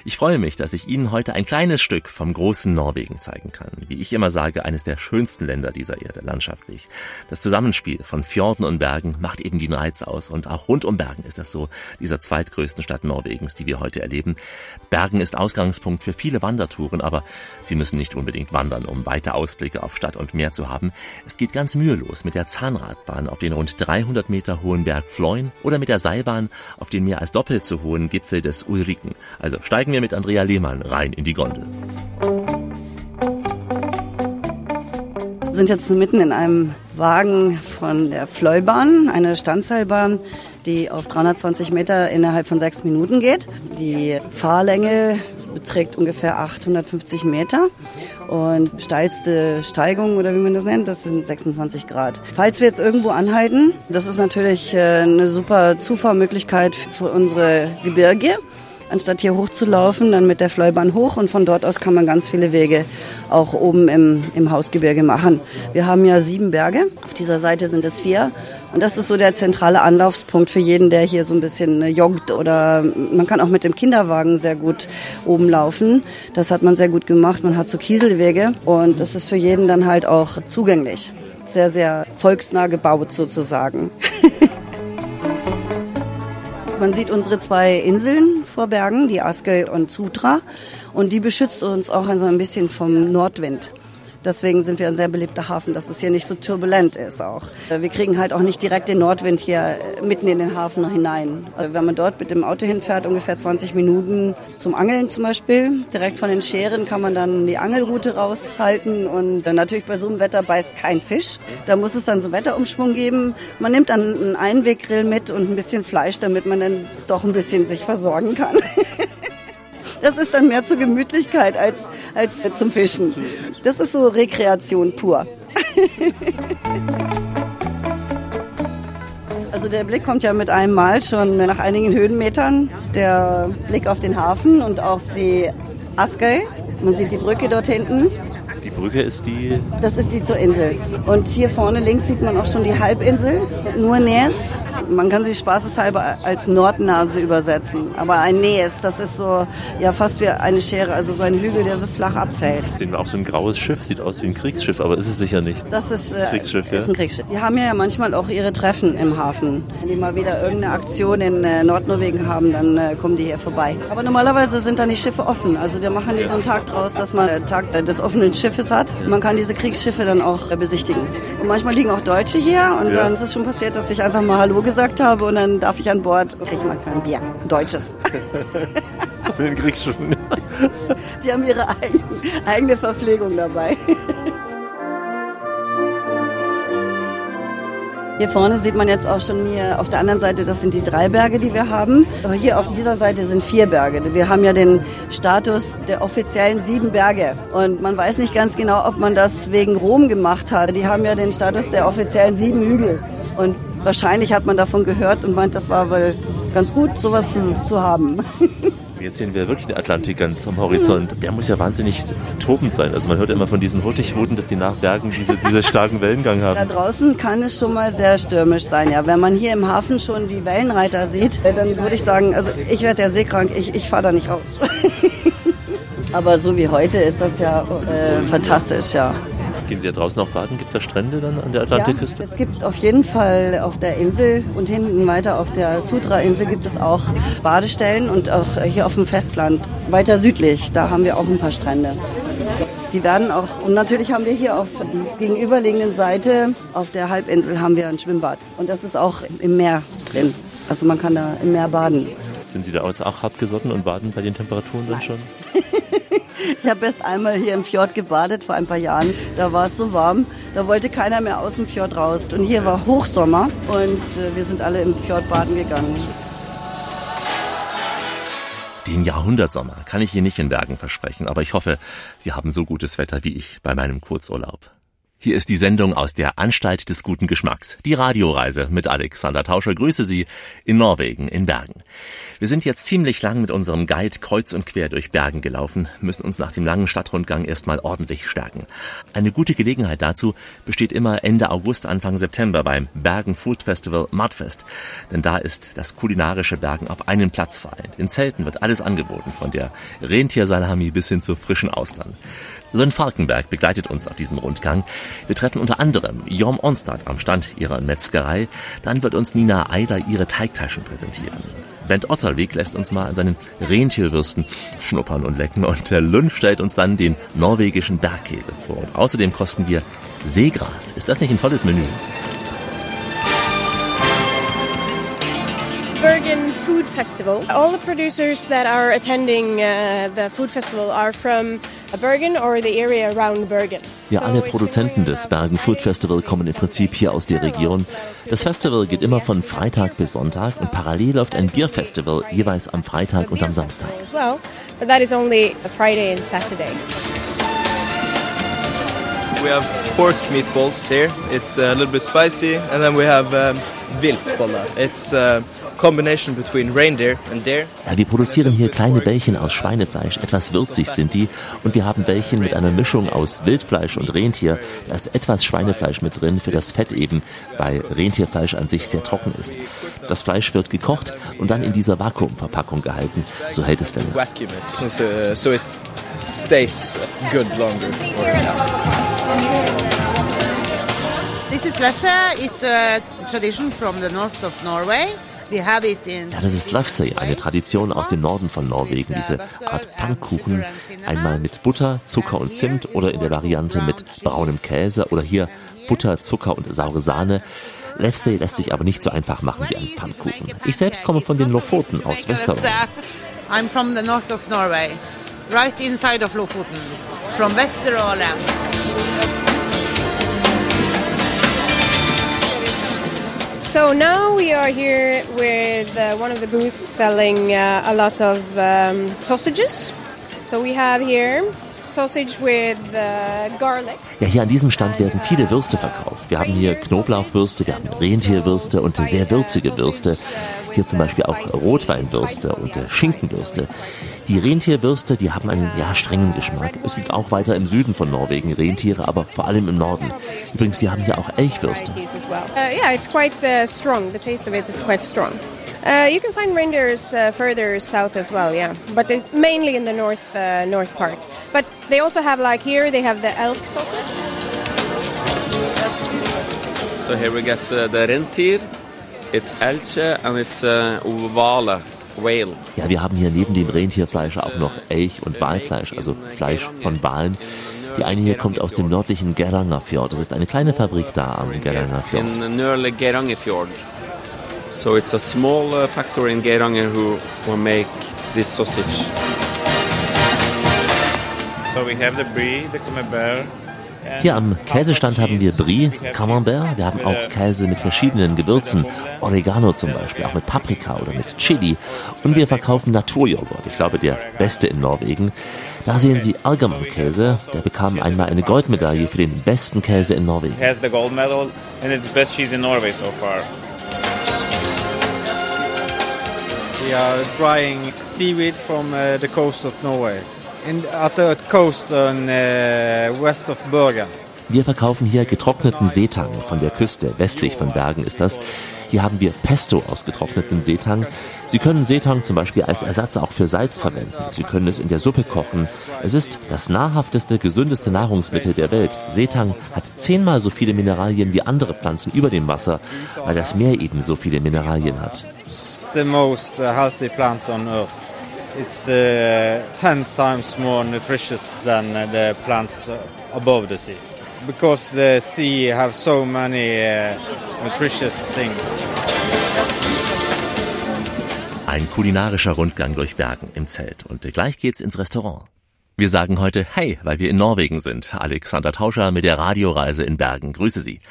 Ich freue mich, dass ich Ihnen heute ein kleines Stück vom großen Norwegen zeigen kann. Wie ich immer sage, eines der schönsten Länder dieser Erde, landschaftlich. Das Zusammenspiel von Fjorden und Bergen macht eben den Reiz aus und auch rund um Bergen ist das so, dieser zweitgrößten Stadt Norwegens, die wir heute erleben. Bergen ist Ausgangspunkt für viele Wandertouren, aber Sie müssen nicht unbedingt wandern, um weite Ausblicke auf Stadt und Meer zu haben. Es geht ganz mühelos mit der Zahnradbahn auf den rund 300 Meter hohen Berg Floin oder mit der Seilbahn auf den mehr als doppelt so hohen Gipfel des Ulriken. Also steigen wir mit Andrea Lehmann rein in die Gondel. Wir sind jetzt mitten in einem Wagen von der Fleubahn, eine Standseilbahn, die auf 320 Meter innerhalb von sechs Minuten geht. Die Fahrlänge beträgt ungefähr 850 Meter und steilste Steigung oder wie man das nennt, das sind 26 Grad. Falls wir jetzt irgendwo anhalten, das ist natürlich äh, eine super Zufahrmöglichkeit für unsere Gebirge anstatt hier hochzulaufen, dann mit der Fleubahn hoch und von dort aus kann man ganz viele Wege auch oben im, im Hausgebirge machen. Wir haben ja sieben Berge, auf dieser Seite sind es vier und das ist so der zentrale Anlaufspunkt für jeden, der hier so ein bisschen äh, joggt oder man kann auch mit dem Kinderwagen sehr gut oben laufen. Das hat man sehr gut gemacht. Man hat so Kieselwege und das ist für jeden dann halt auch zugänglich. Sehr, sehr volksnah gebaut sozusagen. Man sieht unsere zwei Inseln vor Bergen, die Askøy und Sutra. Und die beschützt uns auch so ein bisschen vom Nordwind. Deswegen sind wir ein sehr beliebter Hafen, dass es hier nicht so turbulent ist auch. Wir kriegen halt auch nicht direkt den Nordwind hier mitten in den Hafen hinein. Wenn man dort mit dem Auto hinfährt, ungefähr 20 Minuten zum Angeln zum Beispiel, direkt von den Scheren kann man dann die Angelroute raushalten und natürlich bei so einem Wetter beißt kein Fisch. Da muss es dann so Wetterumschwung geben. Man nimmt dann einen Einweggrill mit und ein bisschen Fleisch, damit man dann doch ein bisschen sich versorgen kann. Das ist dann mehr zur Gemütlichkeit als, als zum Fischen. Das ist so Rekreation pur. Also der Blick kommt ja mit einem Mal schon nach einigen Höhenmetern. Der Blick auf den Hafen und auf die Askøy. Man sieht die Brücke dort hinten. Die Brücke ist die... Das ist die zur Insel. Und hier vorne links sieht man auch schon die Halbinsel, nur Nes. Man kann sie spaßeshalber als Nordnase übersetzen. Aber ein Nes, das ist so ja fast wie eine Schere, also so ein Hügel, der so flach abfällt. Sehen wir auch so ein graues Schiff, sieht aus wie ein Kriegsschiff, aber ist es sicher nicht. Das ist, äh, Kriegsschiff, ist ein Kriegsschiff. Die haben ja manchmal auch ihre Treffen im Hafen. Wenn die mal wieder irgendeine Aktion in äh, Nordnorwegen haben, dann äh, kommen die hier vorbei. Aber normalerweise sind dann die Schiffe offen. Also da machen die so einen Tag draus, dass man den Tag des offenen Schiffes hat. Man kann diese Kriegsschiffe dann auch besichtigen. Und manchmal liegen auch Deutsche hier und Ja. dann ist es schon passiert, dass ich einfach mal Hallo gesagt habe und dann darf ich an Bord, kriege ich manchmal ein Bier. Ein Deutsches. Für den Kriegsschiffen. Die haben ihre eigen, eigene Verpflegung dabei. Hier vorne sieht man jetzt auch schon hier auf der anderen Seite, das sind die drei Berge, die wir haben. Aber hier auf dieser Seite sind vier Berge. Wir haben ja den Status der offiziellen sieben Berge. Und man weiß nicht ganz genau, ob man das wegen Rom gemacht hat. Die haben ja den Status der offiziellen sieben Hügel. Und wahrscheinlich hat man davon gehört und meint, das war wohl ganz gut, sowas zu, zu haben. Jetzt sehen wir wirklich den Atlantik ganz am Horizont. Der muss ja wahnsinnig tobend sein. Also man hört immer von diesen Hurtigruten, dass die nach Bergen diese, diese starken Wellengang Da haben. draußen kann es schon mal sehr stürmisch sein, ja. Wenn man hier im Hafen schon die Wellenreiter sieht, dann würde ich sagen, also ich werde ja seekrank, ich, ich fahre da nicht raus. Aber so wie heute ist das ja äh, fantastisch, ja. Gehen Sie ja draußen auch baden? Gibt es da Strände dann an der ja. Atlantikküste? Es gibt auf jeden Fall auf der Insel und hinten weiter auf der Sutra-Insel gibt es auch Badestellen und auch hier auf dem Festland, weiter südlich, da haben wir auch ein paar Strände. Die werden auch, und natürlich haben wir hier auf der gegenüberliegenden Seite, auf der Halbinsel haben wir ein Schwimmbad. Und das ist auch im Meer drin. Also man kann da im Meer baden. Sind Sie da jetzt auch hart gesotten und baden bei den Temperaturen dann schon? Ich habe erst einmal hier im Fjord gebadet vor ein paar Jahren. Da war es so warm, da wollte keiner mehr aus dem Fjord raus. Und hier war Hochsommer und äh, wir sind alle im Fjord baden gegangen. Den Jahrhundertsommer kann ich Ihnen nicht in Bergen versprechen, aber ich hoffe, Sie haben so gutes Wetter wie ich bei meinem Kurzurlaub. Hier ist die Sendung aus der Anstalt des guten Geschmacks, die Radioreise mit Alexander Tauscher. Grüße Sie in Norwegen, in Bergen. Wir sind jetzt ziemlich lang mit unserem Guide kreuz und quer durch Bergen gelaufen, müssen uns nach dem langen Stadtrundgang erstmal ordentlich stärken. Eine gute Gelegenheit dazu besteht immer Ende August, Anfang September beim Bergen Food Festival Mudfest. Denn da ist das kulinarische Bergen auf einen Platz vereint. In Zelten wird alles angeboten, von der Rentiersalami bis hin zur frischen Austern. Lynn Falkenberg begleitet uns auf diesem Rundgang. Wir treffen unter anderem Jorm Onstad am Stand ihrer Metzgerei. Dann wird uns Nina Eider ihre Teigtaschen präsentieren. Bent Otterweg lässt uns mal an seinen Rentierwürsten schnuppern und lecken und der Lynn stellt uns dann den norwegischen Bergkäse vor. Und außerdem kosten wir Seegras. Ist das nicht ein tolles Menü? Festival. All the producers that are attending uh, the food festival are from Bergen or the area around Bergen. Ja, So alle it's a Produzenten des Bergen Food Festival kommen im Prinzip hier aus der Region. Das Festival geht immer von Freitag bis Sonntag und parallel läuft ein Bierfestival jeweils am Freitag und am Samstag. as well, but that is only a Friday and Saturday. We have pork meatballs here. It's a little bit spicy, and then we have um, viltbolla. It's a combination between reindeer and deer. Ja, wir produzieren hier kleine Bällchen aus Schweinefleisch, etwas würzig sind die und wir haben Bällchen mit einer Mischung aus Wildfleisch und Rentier. Da ist etwas Schweinefleisch mit drin für das Fett eben, weil Rentierfleisch an sich sehr trocken ist. Das Fleisch wird gekocht und dann in dieser Vakuumverpackung gehalten, so hält es länger. So, it stays good longer. This is lefse. It's a tradition from the north of Norway. Ja, das ist Lafsey, eine Tradition aus dem Norden von Norwegen, diese Art Pfannkuchen, einmal mit Butter, Zucker und Zimt oder in der Variante mit braunem Käse oder hier Butter, Zucker und saure Sahne. Lefsey lässt sich aber nicht so einfach machen wie ein Pfannkuchen. Ich selbst komme von den Lofoten aus Westerland. I'm from the north of Norway, right inside of Lofoten, from Vesterålen. So now we are here with uh, one of the booths selling uh, a lot of um, sausages. So we have here sausage with uh, garlic. Ja, hier an diesem Stand werden viele Würste verkauft. Wir haben hier Knoblauchwürste, wir haben Rentierwürste und sehr würzige Würste. Hier zum Beispiel auch Rotweinwürste und äh, Schinkenwürste. Die Rentierwürste, die haben einen ja strengen Geschmack. Es gibt auch weiter im Süden von Norwegen Rentiere, aber vor allem im Norden. Übrigens, die haben hier auch Elchwürste. Uh, yeah, it's quite uh, strong. The taste of it is quite strong. Uh, you can find reindeers uh, further south as well, yeah, but it, mainly in the north uh, north part. But they also have like here they have the elk sausage. So here we get uh, the rentier, it's elche and it's uh, wale, whale. Ja, wir haben hier neben dem Rentierfleisch auch noch Elch- und Walfleisch, also Fleisch von Walen. Die eine hier kommt aus dem nördlichen Gerangerfjord. Das ist eine kleine Fabrik da am Gerangerfjord. In Gerangerfjord. So it's a small uh, factory in Geiranger who will make this sausage. So we have the brie, the camembert. Hier am Käsestand haben wir. Brie, We have Camembert, wir haben with auch Käse mit verschiedenen Gewürzen, Oregano zum Beispiel, auch mit Paprika oder mit Chili. Und wir verkaufen Naturjoghurt, ich glaube der beste in Norwegen. Da sehen Sie Argamon-Käse, der bekam einmal eine Goldmedaille für den besten Käse in Norwegen. It has the gold medal and it's the best cheese in Norway so far. We are drying seaweed from uh, the coast of Norway. In, at the coast on uh, west of Bergen. Wir verkaufen hier getrockneten Seetang von der Küste, westlich von Bergen ist das. Hier haben wir Pesto aus getrocknetem Seetang. Sie können Seetang zum Beispiel als Ersatz auch für Salz verwenden. Sie können es in der Suppe kochen. Es ist das nahrhafteste, gesündeste Nahrungsmittel der Welt. Seetang hat zehnmal so viele Mineralien wie andere Pflanzen über dem Wasser, weil das Meer eben so viele Mineralien hat. It's the most uh, healthy plant on earth. It's uh, 10 times more nutritious than uh, the plants above the sea. Because the sea have so many uh, nutritious things. Ein kulinarischer Rundgang durch Bergen im Zelt. Und gleich geht's ins Restaurant. Wir sagen heute Hey, weil wir in Norwegen sind. Alexander Tauscher mit der Radioreise in Bergen. Grüße Sie.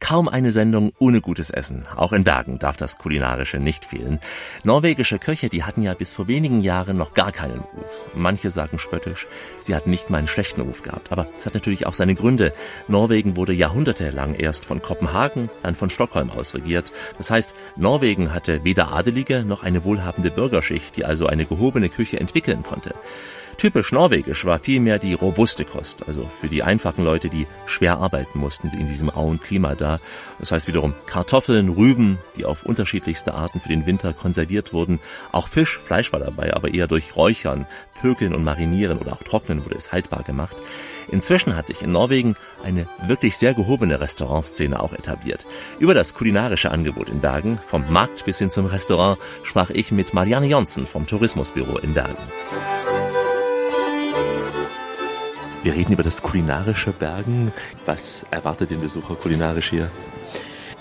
Kaum eine Sendung ohne gutes Essen. Auch in Bergen darf das Kulinarische nicht fehlen. Norwegische Köche, die hatten ja bis vor wenigen Jahren noch gar keinen Ruf. Manche sagen spöttisch, sie hatten nicht mal einen schlechten Ruf gehabt. Aber es hat natürlich auch seine Gründe. Norwegen wurde jahrhundertelang erst von Kopenhagen, dann von Stockholm aus regiert. Das heißt, Norwegen hatte weder Adelige noch eine wohlhabende Bürgerschicht, die also eine gehobene Küche entwickeln konnte. Typisch norwegisch war vielmehr die robuste Kost, also für die einfachen Leute, die schwer arbeiten mussten in diesem rauen Klima da. Das heißt wiederum Kartoffeln, Rüben, die auf unterschiedlichste Arten für den Winter konserviert wurden. Auch Fisch, Fleisch war dabei, aber eher durch Räuchern, Pökeln und Marinieren oder auch Trocknen wurde es haltbar gemacht. Inzwischen hat sich in Norwegen eine wirklich sehr gehobene Restaurantszene auch etabliert. Über das kulinarische Angebot in Bergen, vom Markt bis hin zum Restaurant, sprach ich mit Marianne Jonsen vom Tourismusbüro in Bergen. Wir reden über das kulinarische Bergen. Was erwartet den Besucher kulinarisch hier?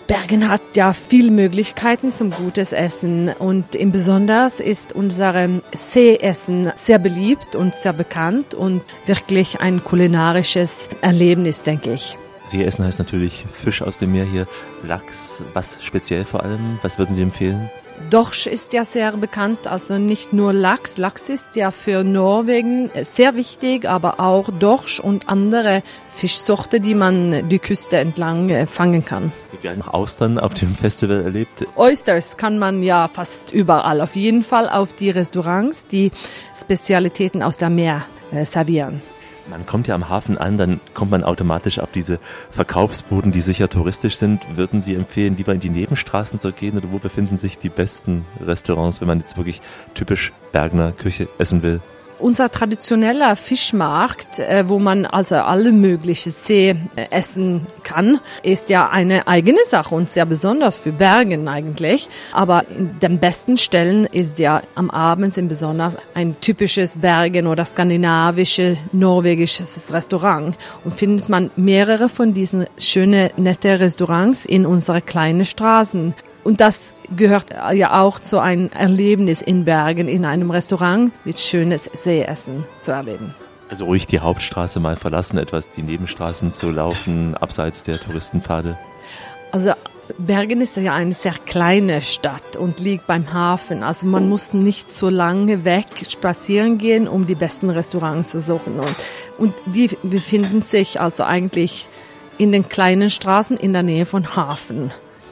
Bergen hat ja viele Möglichkeiten zum gutes Essen und im Besonders ist unser Seeessen sehr beliebt und sehr bekannt und wirklich ein kulinarisches Erlebnis, denke ich. Seeessen heißt natürlich Fisch aus dem Meer hier, Lachs, was speziell vor allem? Was würden Sie empfehlen? Dorsch ist ja sehr bekannt, also nicht nur Lachs. Lachs ist ja für Norwegen sehr wichtig, aber auch Dorsch und andere Fischsorte, die man die Küste entlang äh, fangen kann. Wir haben noch Austern auf dem Festival erlebt. Oysters kann man ja fast überall, auf jeden Fall auf die Restaurants, die Spezialitäten aus dem Meer äh, servieren. Man kommt ja am Hafen an, dann kommt man automatisch auf diese Verkaufsbuden, die sicher touristisch sind. Würden Sie empfehlen, lieber in die Nebenstraßen zu gehen oder wo befinden sich die besten Restaurants, wenn man jetzt wirklich typisch Bergner Küche essen will? Unser traditioneller Fischmarkt, äh, wo man also alle möglichen See äh, essen kann, ist ja eine eigene Sache und sehr besonders für Bergen eigentlich. Aber in den besten Stellen ist ja am Abend im Besonders ein typisches Bergen- oder skandinavisches, norwegisches Restaurant. Und findet man mehrere von diesen schönen, nette Restaurants in unsere kleinen Straßen. Und das gehört ja auch zu einem Erlebnis in Bergen, in einem Restaurant mit schönes Seeessen zu erleben. Also ruhig die Hauptstraße mal verlassen, etwas die Nebenstraßen zu laufen, abseits der Touristenpfade. Also Bergen ist ja eine sehr kleine Stadt und liegt beim Hafen. Also man muss nicht so lange weg spazieren gehen, um die besten Restaurants zu suchen. Und, und die befinden sich also eigentlich in den kleinen Straßen in der Nähe von Hafen.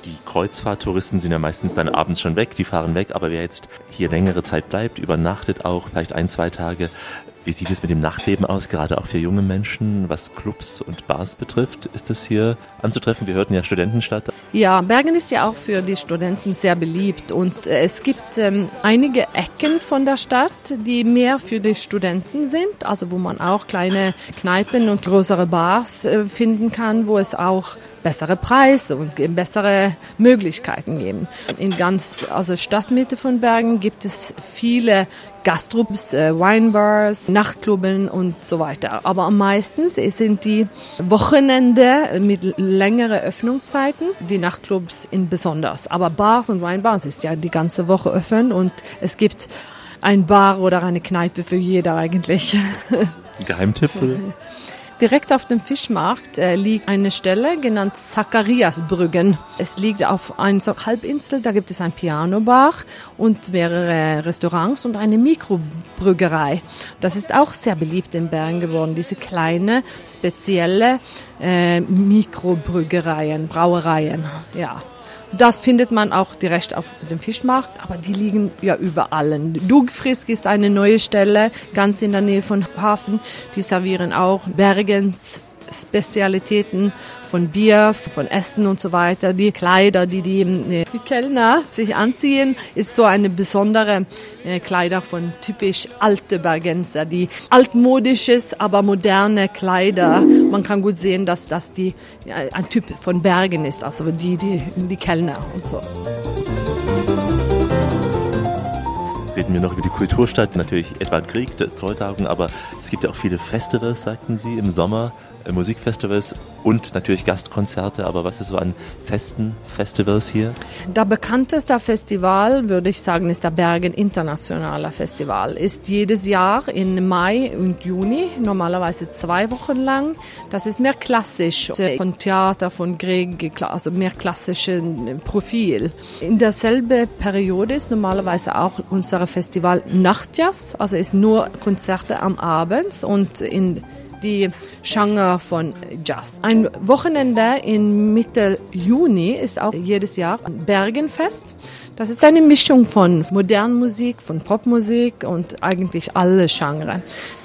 Die Kreuzfahrttouristen sind ja meistens dann abends schon weg, die fahren weg, aber wer jetzt hier längere Zeit bleibt, übernachtet auch, vielleicht ein, zwei Tage, wie sieht es mit dem Nachtleben aus, gerade auch für junge Menschen, was Clubs und Bars betrifft? Ist das hier anzutreffen? Wir hörten ja Studentenstadt. Ja, Bergen ist ja auch für die Studenten sehr beliebt und äh, es gibt ähm, einige Ecken von der Stadt, die mehr für die Studenten sind, also wo man auch kleine Kneipen und größere Bars äh, finden kann, wo es auch bessere Preise und bessere Möglichkeiten geben. In ganz also Stadtmitte von Bergen gibt es viele Gastrobs, äh, Winebars, Nachtklubben und so weiter. Aber am meisten sind die Wochenende mit längeren Öffnungszeiten, die Nachtclubs in besonders. Aber Bars und Winebars ist ja die ganze Woche offen und es gibt ein Bar oder eine Kneipe für jeder eigentlich. Geheimtipp? Direkt auf dem Fischmarkt äh, liegt eine Stelle genannt Zachariasbrüggen. Es liegt auf einer Halbinsel, da gibt es ein Pianobar und mehrere Restaurants und eine Mikrobrüggerei. Das ist auch sehr beliebt in Bern geworden, diese kleine, spezielle äh, Mikrobrüggereien, Brauereien, ja. Das findet man auch direkt auf dem Fischmarkt, aber die liegen ja überall. Dugfrisk ist eine neue Stelle, ganz in der Nähe von Hafen. Die servieren auch Bergens Spezialitäten von Bier, von Essen und so weiter. Die Kleider, die die, die Kellner sich anziehen, ist so eine besondere äh, Kleider von typisch alte Bergenser, die altmodisches, aber moderne Kleider. Man kann gut sehen, dass das die, äh, ein Typ von Bergen ist, also die, die, die Kellner und so. reden wir noch über die Kulturstadt, natürlich Edward Krieg, Zolltagung, aber es gibt ja auch viele Festivals, sagten Sie, im Sommer. Äh, Musikfestivals und natürlich Gastkonzerte. Aber was ist so an festen Festivals hier? Der bekannteste Festival, würde ich sagen, ist der Bergen Internationaler Festival. Ist jedes Jahr im Mai und Juni, normalerweise zwei Wochen lang. Das ist mehr klassisch, von Theater, von Grieg, also mehr klassischen Profil. In derselben Periode ist normalerweise auch unser Festival Nachtjazz, also ist nur Konzerte am Abend und in die Genre von Jazz. Ein Wochenende in Mitte Juni ist auch jedes Jahr Bergenfest. Das ist eine Mischung von modernen Musik, von Popmusik und eigentlich alle Genres.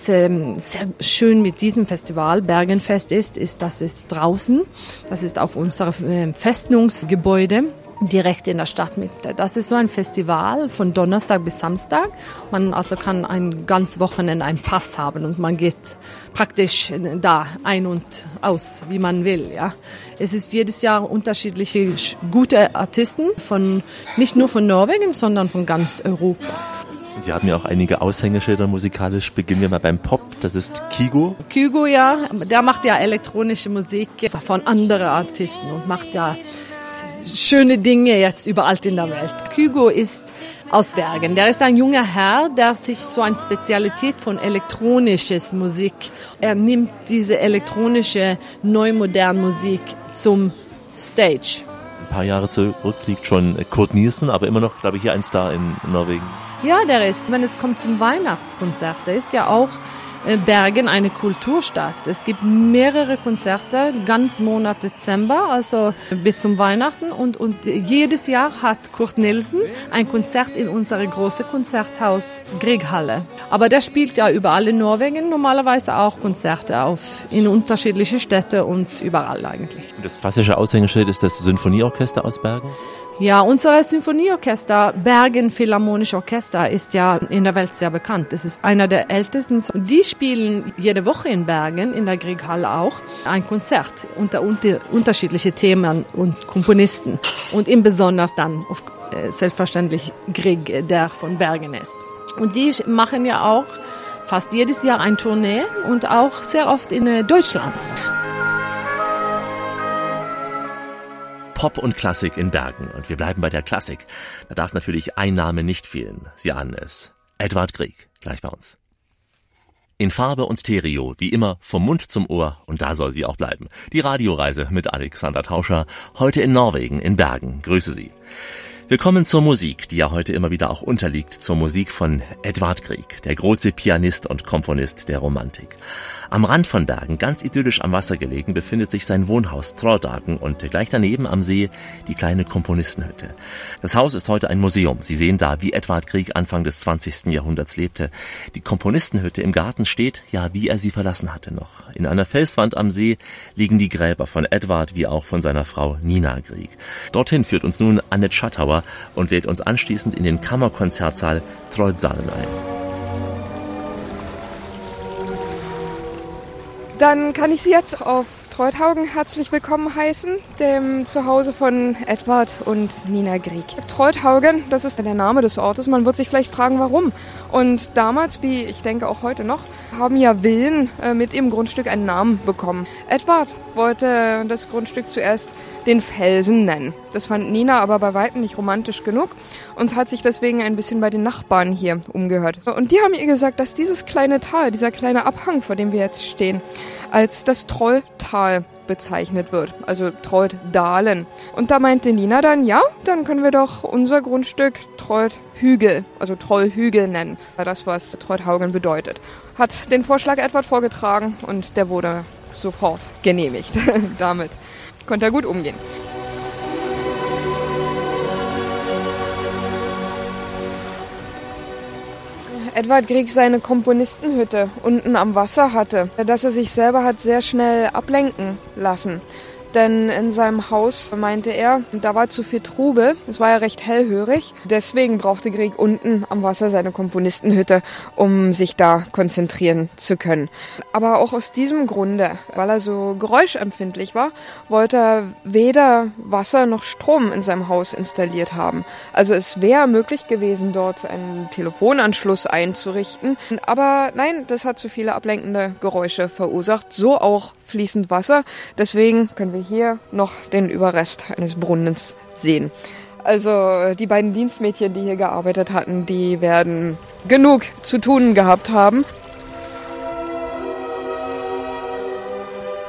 Ähm, sehr schön mit diesem Festival Bergenfest ist, ist, dass es draußen, das ist auf unserem ähm, Festungsgebäude direkt in der Stadtmitte. Das ist so ein Festival von Donnerstag bis Samstag. Man also kann ein ganz Wochenende einen Pass haben und man geht praktisch da ein und aus, wie man will. Ja, es ist jedes Jahr unterschiedliche gute Artisten von nicht nur von Norwegen, sondern von ganz Europa. Sie haben ja auch einige Aushängeschilder musikalisch. Beginnen wir mal beim Pop. Das ist Kigo. Kigo, ja. Der macht ja elektronische Musik von anderen Artisten und macht ja schöne Dinge jetzt überall in der Welt. Kygo ist aus Bergen. Der ist ein junger Herr, der sich so eine Spezialität von elektronisches Musik. Er nimmt diese elektronische, neumoderne Musik zum Stage. Ein paar Jahre zurück liegt schon Kurt Nielsen, aber immer noch, glaube ich, hier ein Star in Norwegen. Ja, der ist, wenn es kommt zum Weihnachtskonzert, der ist ja auch Bergen eine Kulturstadt. Es gibt mehrere Konzerte, ganz Monat Dezember, also bis zum Weihnachten. Und, und jedes Jahr hat Kurt Nielsen ein Konzert in unserem großen Konzerthaus Grieghalle. Aber der spielt ja überall in Norwegen normalerweise auch Konzerte auf in unterschiedliche Städte und überall eigentlich. Das klassische Aushängeschild ist das Sinfonieorchester aus Bergen? Ja, unser Symphonieorchester, Bergen Philharmonische Orchester, ist ja in der Welt sehr bekannt. Es ist einer der ältesten. Die spielen jede Woche in Bergen, in der Grieghalle auch, ein Konzert unter, unter unterschiedliche Themen und Komponisten. Und im besonders dann auf, äh, selbstverständlich Grieg, der von Bergen ist. Und die machen ja auch fast jedes Jahr ein Tournee und auch sehr oft in äh, Deutschland. Pop und Klassik in Bergen. Und wir bleiben bei der Klassik. Da darf natürlich ein Name nicht fehlen. Sie ahnen es. Edward Grieg, gleich bei uns. In Farbe und Stereo, wie immer vom Mund zum Ohr, und da soll sie auch bleiben. Die Radioreise mit Alexander Tauscher, heute in Norwegen, in Bergen. Grüße Sie. Wir kommen zur Musik, die ja heute immer wieder auch unterliegt, zur Musik von Edvard Grieg, der große Pianist und Komponist der Romantik. Am Rand von Bergen, ganz idyllisch am Wasser gelegen, befindet sich sein Wohnhaus Traudagen und gleich daneben am See die kleine Komponistenhütte. Das Haus ist heute ein Museum. Sie sehen da, wie Edvard Grieg Anfang des 20. Jahrhunderts lebte. Die Komponistenhütte im Garten steht, ja, wie er sie verlassen hatte noch. In einer Felswand am See liegen die Gräber von Edvard wie auch von seiner Frau Nina Grieg. Dorthin führt uns nun Annette Schattauer und lädt uns anschließend in den Kammerkonzertsaal Treudsalen ein. Dann kann ich Sie jetzt auf Treuthaugen herzlich willkommen heißen, dem Zuhause von Edward und Nina Grieg. Treuthaugen, das ist der Name des Ortes. Man wird sich vielleicht fragen, warum. Und damals, wie ich denke auch heute noch, haben ja Villen äh, mit ihrem Grundstück einen Namen bekommen. Edward wollte das Grundstück zuerst den Felsen nennen. Das fand Nina aber bei weitem nicht romantisch genug und hat sich deswegen ein bisschen bei den Nachbarn hier umgehört. Und die haben ihr gesagt, dass dieses kleine Tal, dieser kleine Abhang, vor dem wir jetzt stehen, als das Trolltal bezeichnet wird, also Trolldalen. Und da meinte Nina dann, ja, dann können wir doch unser Grundstück Trollhügel, also Trollhügel nennen. Das, was Trollhaugen bedeutet. Hat den Vorschlag Edward vorgetragen und der wurde sofort genehmigt. Damit konnte er gut umgehen. Edward Grieg seine Komponistenhütte unten am Wasser hatte, dass er sich selber hat sehr schnell ablenken lassen denn in seinem Haus meinte er, da war zu viel Trubel, es war ja recht hellhörig. Deswegen brauchte Grieg unten am Wasser seine Komponistenhütte, um sich da konzentrieren zu können. Aber auch aus diesem Grunde, weil er so geräuschempfindlich war, wollte er weder Wasser noch Strom in seinem Haus installiert haben. Also es wäre möglich gewesen, dort einen Telefonanschluss einzurichten. Aber nein, das hat zu viele ablenkende Geräusche verursacht. So auch fließend Wasser. Deswegen können wir hier noch den Überrest eines Brunnens sehen. Also die beiden Dienstmädchen, die hier gearbeitet hatten, die werden genug zu tun gehabt haben.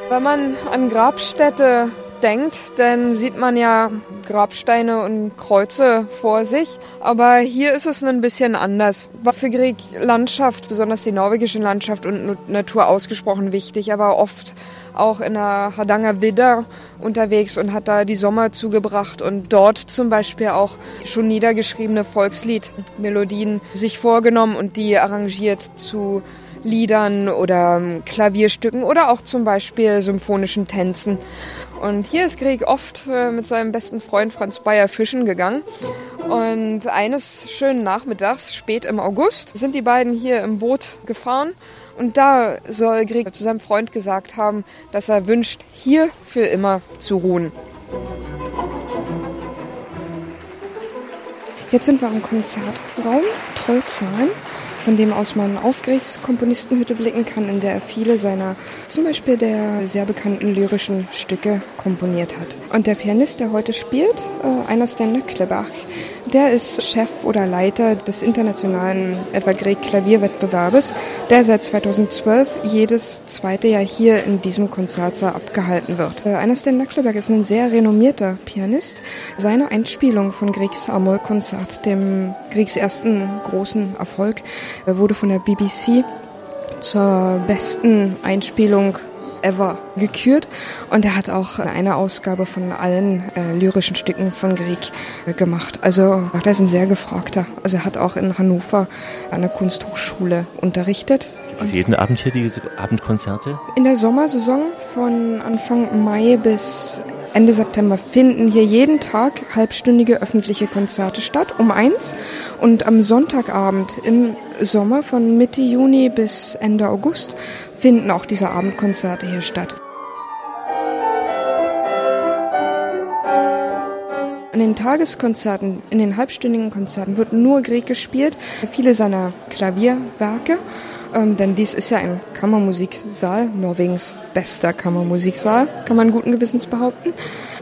Wenn man an Grabstätte denkt, dann sieht man ja Grabsteine und Kreuze vor sich. Aber hier ist es ein bisschen anders. War für Grieg Landschaft, besonders die norwegische Landschaft und Natur ausgesprochen wichtig, aber oft auch in der Hardanger Widder unterwegs und hat da die Sommer zugebracht und dort zum Beispiel auch schon niedergeschriebene Volksliedmelodien sich vorgenommen und die arrangiert zu Liedern oder Klavierstücken oder auch zum Beispiel symphonischen Tänzen. Und hier ist Grieg oft äh, mit seinem besten Freund Franz Bayer fischen gegangen. Und eines schönen Nachmittags, spät im August, sind die beiden hier im Boot gefahren und da soll Grieg zu seinem Freund gesagt haben, dass er wünscht, hier für immer zu ruhen. Jetzt sind wir am Konzertraum Treuzahlen, von dem aus man auf Griegs Komponistenhütte blicken kann, in der er viele seiner zum Beispiel der sehr bekannten lyrischen Stücke komponiert hat. Und der Pianist, der heute spielt, äh, einer Stan Nöcklebach, der ist Chef oder Leiter des internationalen Edward Grieg Klavierwettbewerbes, der seit 2012 jedes zweite Jahr hier in diesem Konzertsaal abgehalten wird. Äh, Stan Nöckleberg ist ein sehr renommierter Pianist. Seine Einspielung von Griegs Amol-Konzert, dem Griegs ersten großen Erfolg, wurde von der BBC zur besten Einspielung ever gekürt und er hat auch eine Ausgabe von allen äh, lyrischen Stücken von Grieg äh, gemacht. Also er ist ein sehr gefragter. Also er hat auch in Hannover an der Kunsthochschule unterrichtet. Also jeden Abend hier diese Abendkonzerte? In der Sommersaison von Anfang Mai bis Ende September finden hier jeden Tag halbstündige öffentliche Konzerte statt, um eins. Und am Sonntagabend im Sommer von Mitte Juni bis Ende August finden auch diese Abendkonzerte hier statt. An den Tageskonzerten, in den halbstündigen Konzerten wird nur Grieg gespielt, viele seiner Klavierwerke, ähm, denn dies ist ja ein Kammermusiksaal, Norwegens bester Kammermusiksaal, kann man guten Gewissens behaupten.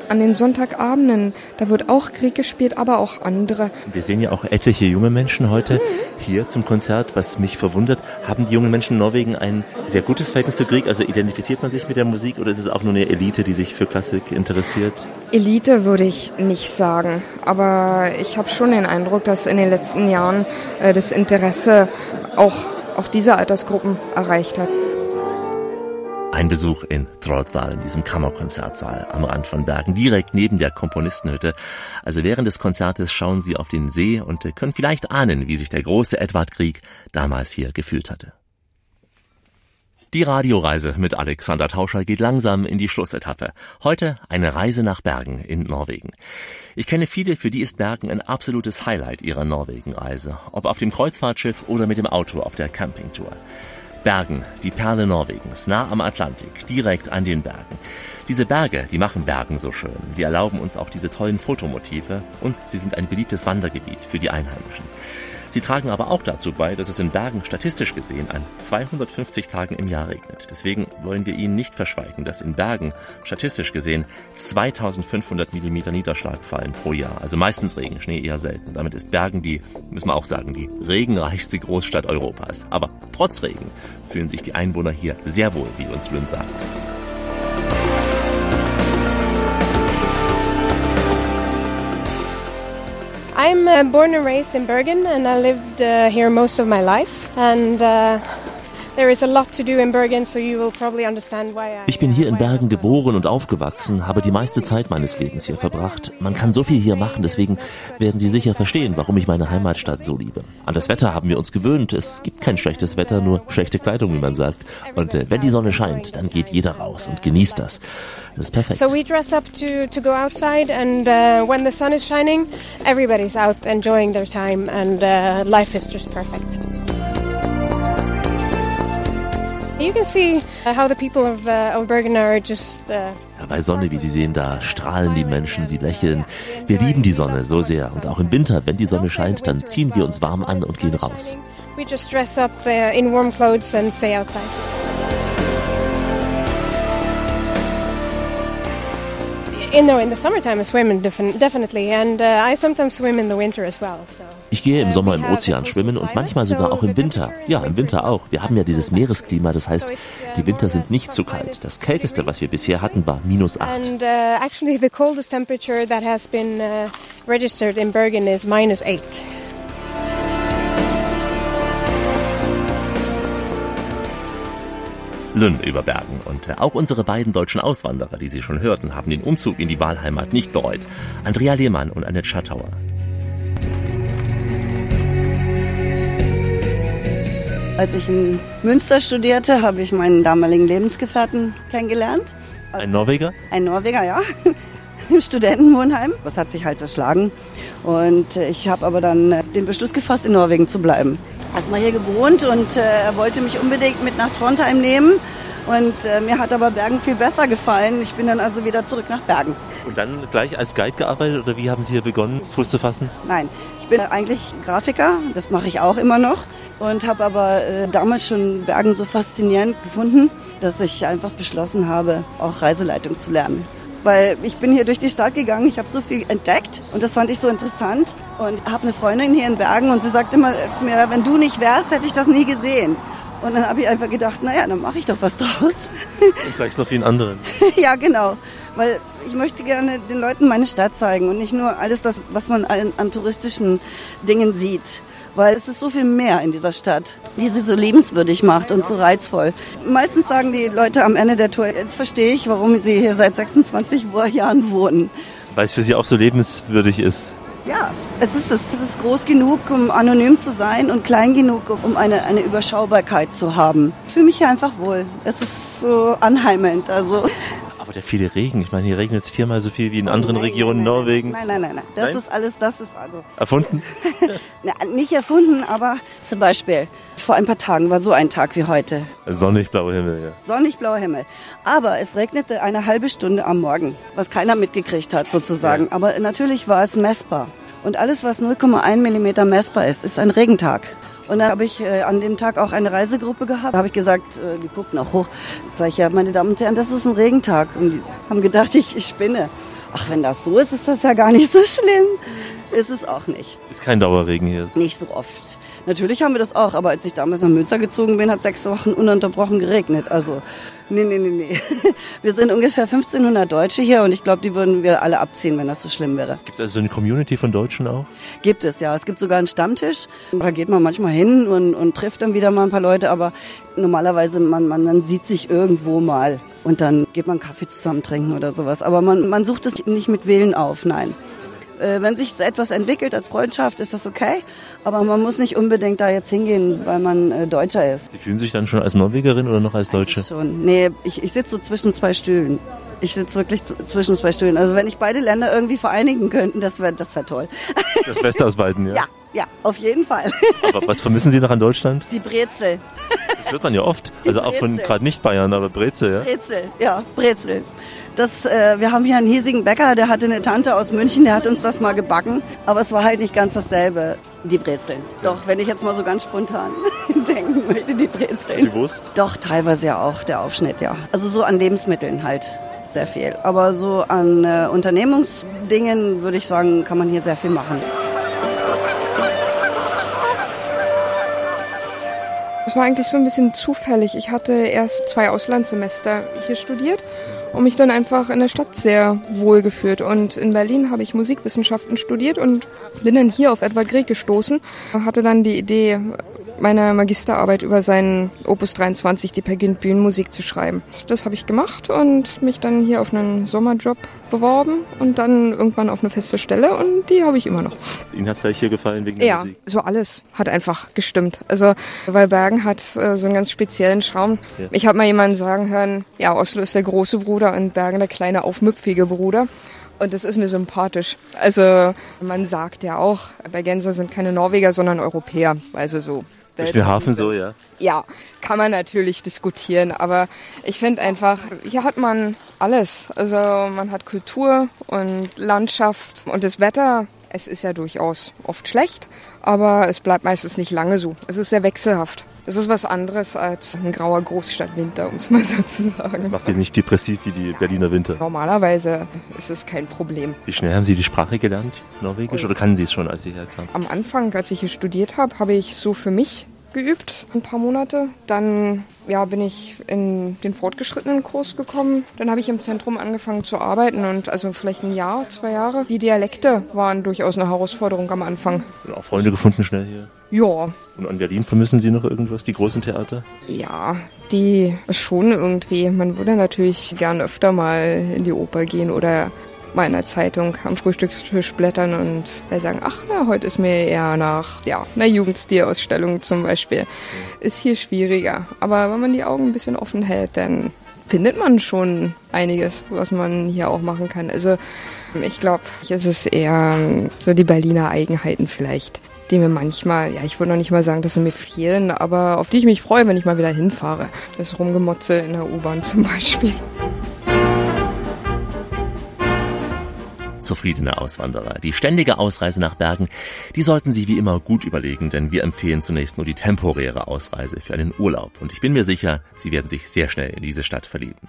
An den Sonntagabenden. Da wird auch Krieg gespielt, aber auch andere. Wir sehen ja auch etliche junge Menschen heute hier zum Konzert. Was mich verwundert, haben die jungen Menschen in Norwegen ein sehr gutes Verhältnis zu Krieg? Also identifiziert man sich mit der Musik oder ist es auch nur eine Elite, die sich für Klassik interessiert? Elite würde ich nicht sagen, aber ich habe schon den Eindruck, dass in den letzten Jahren äh, das Interesse auch auf diese Altersgruppen erreicht hat. Ein Besuch in Trollsal, in diesem Kammerkonzertsaal am Rand von Bergen, direkt neben der Komponistenhütte. Also während des Konzertes schauen Sie auf den See und können vielleicht ahnen, wie sich der große Edward Krieg damals hier gefühlt hatte. Die Radioreise mit Alexander Tauscher geht langsam in die Schlussetappe. Heute eine Reise nach Bergen in Norwegen. Ich kenne viele, für die ist Bergen ein absolutes Highlight ihrer Norwegenreise, ob auf dem Kreuzfahrtschiff oder mit dem Auto auf der Campingtour. Bergen, die Perle Norwegens, nah am Atlantik, direkt an den Bergen. Diese Berge, die machen Bergen so schön. Sie erlauben uns auch diese tollen Fotomotive und sie sind ein beliebtes Wandergebiet für die Einheimischen. Sie tragen aber auch dazu bei, dass es in Bergen statistisch gesehen an 250 Tagen im Jahr regnet. Deswegen wollen wir Ihnen nicht verschweigen, dass in Bergen statistisch gesehen 2500 Millimeter Niederschlag fallen pro Jahr. Also meistens Regen, Schnee eher selten. Damit ist Bergen die, müssen wir auch sagen, die regenreichste Großstadt Europas. Aber trotz Regen fühlen sich die Einwohner hier sehr wohl, wie uns Lünn sagt. I'm uh, born and raised in Bergen, and I lived uh, here most of my life. And uh, there is a lot to do in Bergen, so you will probably understand why I. Ich bin hier in Bergen geboren und aufgewachsen, habe die meiste Zeit meines Lebens hier verbracht. Man kann so viel hier machen, deswegen werden Sie sicher verstehen, warum ich meine Heimatstadt so liebe. An das Wetter haben wir uns gewöhnt. Es gibt kein schlechtes Wetter, nur schlechte Kleidung, wie man sagt. Und äh, wenn die Sonne scheint, dann geht jeder raus und genießt das. Das ist perfekt. So we dress up to, to go outside, and uh, when the sun is shining, everybody's out enjoying their time, and uh, life is just perfect. Bei Sonne, wie Sie sehen, da strahlen die Menschen, sie lächeln. Wir lieben die Sonne so sehr. Und auch im Winter, wenn die Sonne scheint, dann ziehen wir uns warm an und gehen raus. we just dress up uh, in warm clothes and stay outside. Ich gehe im Sommer im Ozean schwimmen und manchmal sogar auch im Winter. Ja, im Winter auch. Wir haben ja dieses Meeresklima, das heißt, die Winter sind nicht zu kalt. Das kälteste, was wir bisher hatten, war minus 8. And uh, actually, the coldest temperature that has been uh, registered in Bergen is minus eight. Lünn über Bergen. Und äh, auch unsere beiden deutschen Auswanderer, die Sie schon hörten, haben den Umzug in die Wahlheimat nicht bereut. Andrea Lehmann und Annette Schattauer. Als ich in Münster studierte, habe ich meinen damaligen Lebensgefährten kennengelernt. Ein Norweger? Ein Norweger, ja. Im Studentenwohnheim. Das hat sich halt zerschlagen. Und äh, ich habe aber dann äh, den Beschluss gefasst, in Norwegen zu bleiben. Erstmal hier gewohnt und äh, er wollte mich unbedingt mit nach Trondheim nehmen. Und äh, mir hat aber Bergen viel besser gefallen. Ich bin dann also wieder zurück nach Bergen. Und dann gleich als Guide gearbeitet oder wie haben Sie hier begonnen, Fuß zu fassen? Nein, ich bin eigentlich Grafiker, das mache ich auch immer noch. Und habe aber äh, damals schon Bergen so faszinierend gefunden, dass ich einfach beschlossen habe, auch Reiseleitung zu lernen. Weil ich bin hier durch die Stadt gegangen, ich habe so viel entdeckt und das fand ich so interessant. Und habe eine Freundin hier in Bergen und sie sagt immer zu mir, wenn du nicht wärst, hätte ich das nie gesehen. Und dann habe ich einfach gedacht, naja, dann mache ich doch was draus. Und zeig's noch vielen anderen. ja, genau. Weil ich möchte gerne den Leuten meine Stadt zeigen und nicht nur alles das, was man an, an touristischen Dingen sieht. Weil es ist so viel mehr in dieser Stadt, die sie so lebenswürdig macht und so reizvoll. Meistens sagen die Leute am Ende der Tour, jetzt verstehe ich, warum sie hier seit 26 Jahren wohnen. Weil es für Sie auch so lebenswürdig ist. Ja, es ist es. Es ist groß genug, um anonym zu sein und klein genug, um eine, eine Überschaubarkeit zu haben. Ich fühle mich hier einfach wohl. Es ist so anheimelnd. Also Aber der viele Regen, ich meine, hier regnet es viermal so viel wie in anderen Regionen Norwegens. Nein, nein, nein, nein. Das Nein? ist alles, das ist also. Erfunden? Na, nicht erfunden, aber zum Beispiel vor ein paar Tagen war so ein Tag wie heute. Sonnig blauer Himmel, ja. Sonnig blauer Himmel. Aber es regnete eine halbe Stunde am Morgen, was keiner mitgekriegt hat sozusagen. Aber natürlich war es messbar. Und alles, was 0,1 Millimeter messbar ist, ist ein Regentag. Und dann habe ich äh, an dem Tag auch eine Reisegruppe gehabt. Da habe ich gesagt, äh, die guckten auch hoch. Sag ich, ja, meine Damen und Herren, das ist ein Regentag. Und die haben gedacht, ich, ich spinne. Ach, wenn das so ist, ist das ja gar nicht so schlimm. Ist es auch nicht. Ist kein Dauerregen hier. Nicht so oft. Natürlich haben wir das auch, aber als ich damals nach Münster gezogen bin, hat sechs Wochen ununterbrochen geregnet. Also, nee, nee, nee, nee. Wir sind ungefähr 1500 Deutsche hier und ich glaube, die würden wir alle abziehen, wenn das so schlimm wäre. Gibt es also so eine Community von Deutschen auch? Gibt es, ja. Es gibt sogar einen Stammtisch. Da geht man manchmal hin und, und trifft dann wieder mal ein paar Leute, aber normalerweise, man, man, man sieht sich irgendwo mal und dann geht man Kaffee zusammen trinken oder sowas. Aber man, man sucht es nicht mit Wählen auf, nein. Äh, wenn sich etwas entwickelt als Freundschaft, ist das okay. Aber man muss nicht unbedingt da jetzt hingehen, weil man äh, Deutscher ist. Sie fühlen sich dann schon als Norwegerin oder noch als Deutsche? Schon. Nee, ich, ich sitze so zwischen zwei Stühlen. Ich sitze wirklich zwischen zwei Stühlen. Also wenn ich beide Länder irgendwie vereinigen könnten, das wäre das wär toll. Das Beste aus beiden, ja? Ja, ja, auf jeden Fall. Aber was vermissen Sie noch an Deutschland? Die Brezel. Das hört man ja oft. Also auch von gerade nicht Bayern, aber Brezel, ja? Brezel, ja, Brezel. Das, äh, wir haben hier einen hiesigen Bäcker, der hatte eine Tante aus München, der hat uns das mal gebacken. Aber es war halt nicht ganz dasselbe, die Brezeln. Doch, wenn ich jetzt mal so ganz spontan denken möchte, die Brezeln. Die Wurst? Doch, teilweise ja auch, der Aufschnitt, ja. Also so an Lebensmitteln halt sehr viel. Aber so an äh, Unternehmungsdingen würde ich sagen, kann man hier sehr viel machen. Es war eigentlich so ein bisschen zufällig. Ich hatte erst zwei Auslandssemester hier studiert und mich dann einfach in der Stadt sehr wohl gefühlt. Und in Berlin habe ich Musikwissenschaften studiert und bin dann hier auf Edward Grieg gestoßen. Hatte dann die Idee, meine Magisterarbeit über seinen Opus 23, die Pergint Bühnenmusik, zu schreiben. Das habe ich gemacht und mich dann hier auf einen Sommerjob beworben und dann irgendwann auf eine feste Stelle und die habe ich immer noch. Ihnen hat es gleich hier gefallen wegen der ja, Musik? so alles hat einfach gestimmt. Also, weil Bergen hat äh, so einen ganz speziellen Charme. Ja. Ich habe mal jemanden sagen hören, ja, Oslo ist der große Bruder und Bergen der kleine aufmüpfige Bruder. Und das ist mir sympathisch. Also man sagt ja auch, Bergenser sind keine Norweger, sondern Europäer. Also so. Durch den Hafen so, ja? Ja, kann man natürlich diskutieren, aber ich finde einfach, hier hat man alles. Also man hat Kultur und Landschaft und das Wetter. Es ist ja durchaus oft schlecht, aber es bleibt meistens nicht lange so. Es ist sehr wechselhaft. Es ist was anderes als ein grauer Großstadtwinter, um es mal so zu sagen. Das macht Sie nicht depressiv wie die Berliner Winter. Normalerweise ist es kein Problem. Wie schnell haben Sie die Sprache gelernt, Norwegisch, oder kannten Sie es schon, als Sie herkamen? Am Anfang, als ich hier studiert habe, habe ich so für mich geübt, ein paar Monate. Dann ja, bin ich in den fortgeschrittenen Kurs gekommen. Dann habe ich im Zentrum angefangen zu arbeiten und also vielleicht ein Jahr, zwei Jahre. Die Dialekte waren durchaus eine Herausforderung am Anfang. Und auch Freunde gefunden schnell hier? Ja. Und an Berlin vermissen Sie noch irgendwas, die großen Theater? Ja, die schon irgendwie. Man würde natürlich gern öfter mal in die Oper gehen oder mal in der Zeitung am Frühstückstisch blättern und sagen, ach na, heute ist mir eher nach ja, einer Jugendstilausstellung zum Beispiel. Ist hier schwieriger. Aber wenn man die Augen ein bisschen offen hält, dann findet man schon einiges, was man hier auch machen kann. Also ich glaube, es ist eher so die Berliner Eigenheiten vielleicht, die mir manchmal, ja, ich würde noch nicht mal sagen, dass sie mir fehlen, aber auf die ich mich freue, wenn ich mal wieder hinfahre. Das Rumgemotze in der U-Bahn zum Beispiel. Zufriedene Auswanderer. Die ständige Ausreise nach Bergen, die sollten Sie wie immer gut überlegen, denn wir empfehlen zunächst nur die temporäre Ausreise für einen Urlaub. Und ich bin mir sicher, Sie werden sich sehr schnell in diese Stadt verlieben.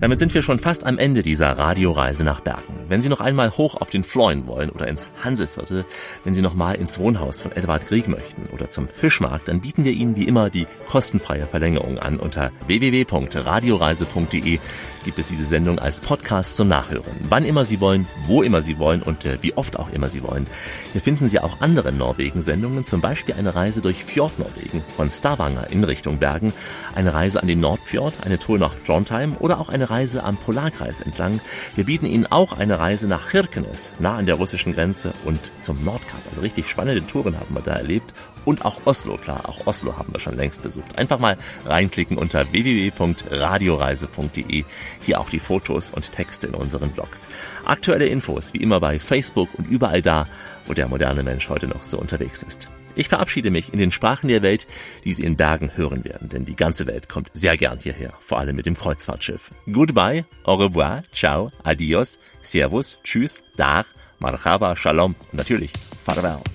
Damit sind wir schon fast am Ende dieser Radioreise nach Bergen. Wenn Sie noch einmal hoch auf den Floin wollen oder ins Hanseviertel, wenn Sie noch mal ins Wohnhaus von Edward Grieg möchten oder zum Fischmarkt, dann bieten wir Ihnen wie immer die kostenfreie Verlängerung an. Unter www.radioreise.de gibt es diese Sendung als Podcast zum Nachhören. Wann immer Sie wollen, wo immer Sie wollen und äh, wie oft auch immer Sie wollen. Hier finden Sie auch andere Norwegen-Sendungen, zum Beispiel eine Reise durch Fjordnorwegen von Stavanger in Richtung Bergen, eine Reise an den Nordfjord, eine Tour nach Trondheim oder auch eine Reise am Polarkreis entlang. Wir bieten Ihnen auch eine Reise nach Kirkenes, nah an der russischen Grenze und zum Nordkap. Also richtig spannende Touren haben wir da erlebt. Und auch Oslo, klar, auch Oslo haben wir schon längst besucht. Einfach mal reinklicken unter www.radioreise.de. Hier auch die Fotos und Texte in unseren Blogs. Aktuelle Infos wie immer bei Facebook und überall da, wo der moderne Mensch heute noch so unterwegs ist. Ich verabschiede mich in den Sprachen der Welt, die Sie in Bergen hören werden, denn die ganze Welt kommt sehr gern hierher, vor allem mit dem Kreuzfahrtschiff. Goodbye, au revoir, ciao, adios, servus, tschüss, dar, marhaba, shalom und natürlich farewell.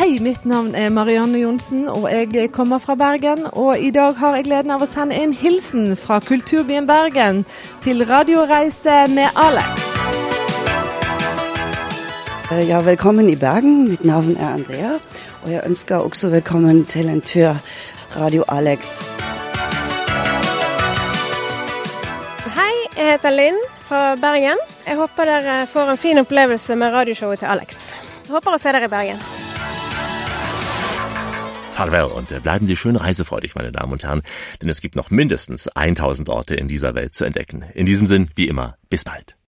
Hei, mitt navn er Marianne Johnsen, og jeg kommer fra Bergen. Og i dag har jeg gleden av å sende en hilsen fra kulturbyen Bergen til Radioreise med Alex. Eh, Ja, velkommen i Bergen. Mitt navn er Andrea, og jeg ønsker også velkommen til en tur Radio Alex. Hei, jeg heter Linn fra Bergen. Jeg håper dere får en fin opplevelse med radioshowet til Alex. Jeg håper å se dere i Bergen. Farewell und äh, bleiben Sie schön reisefreudig, meine Damen und Herren, denn es gibt noch mindestens 1000 Orte in dieser Welt zu entdecken. In diesem Sinn, wie immer, bis bald.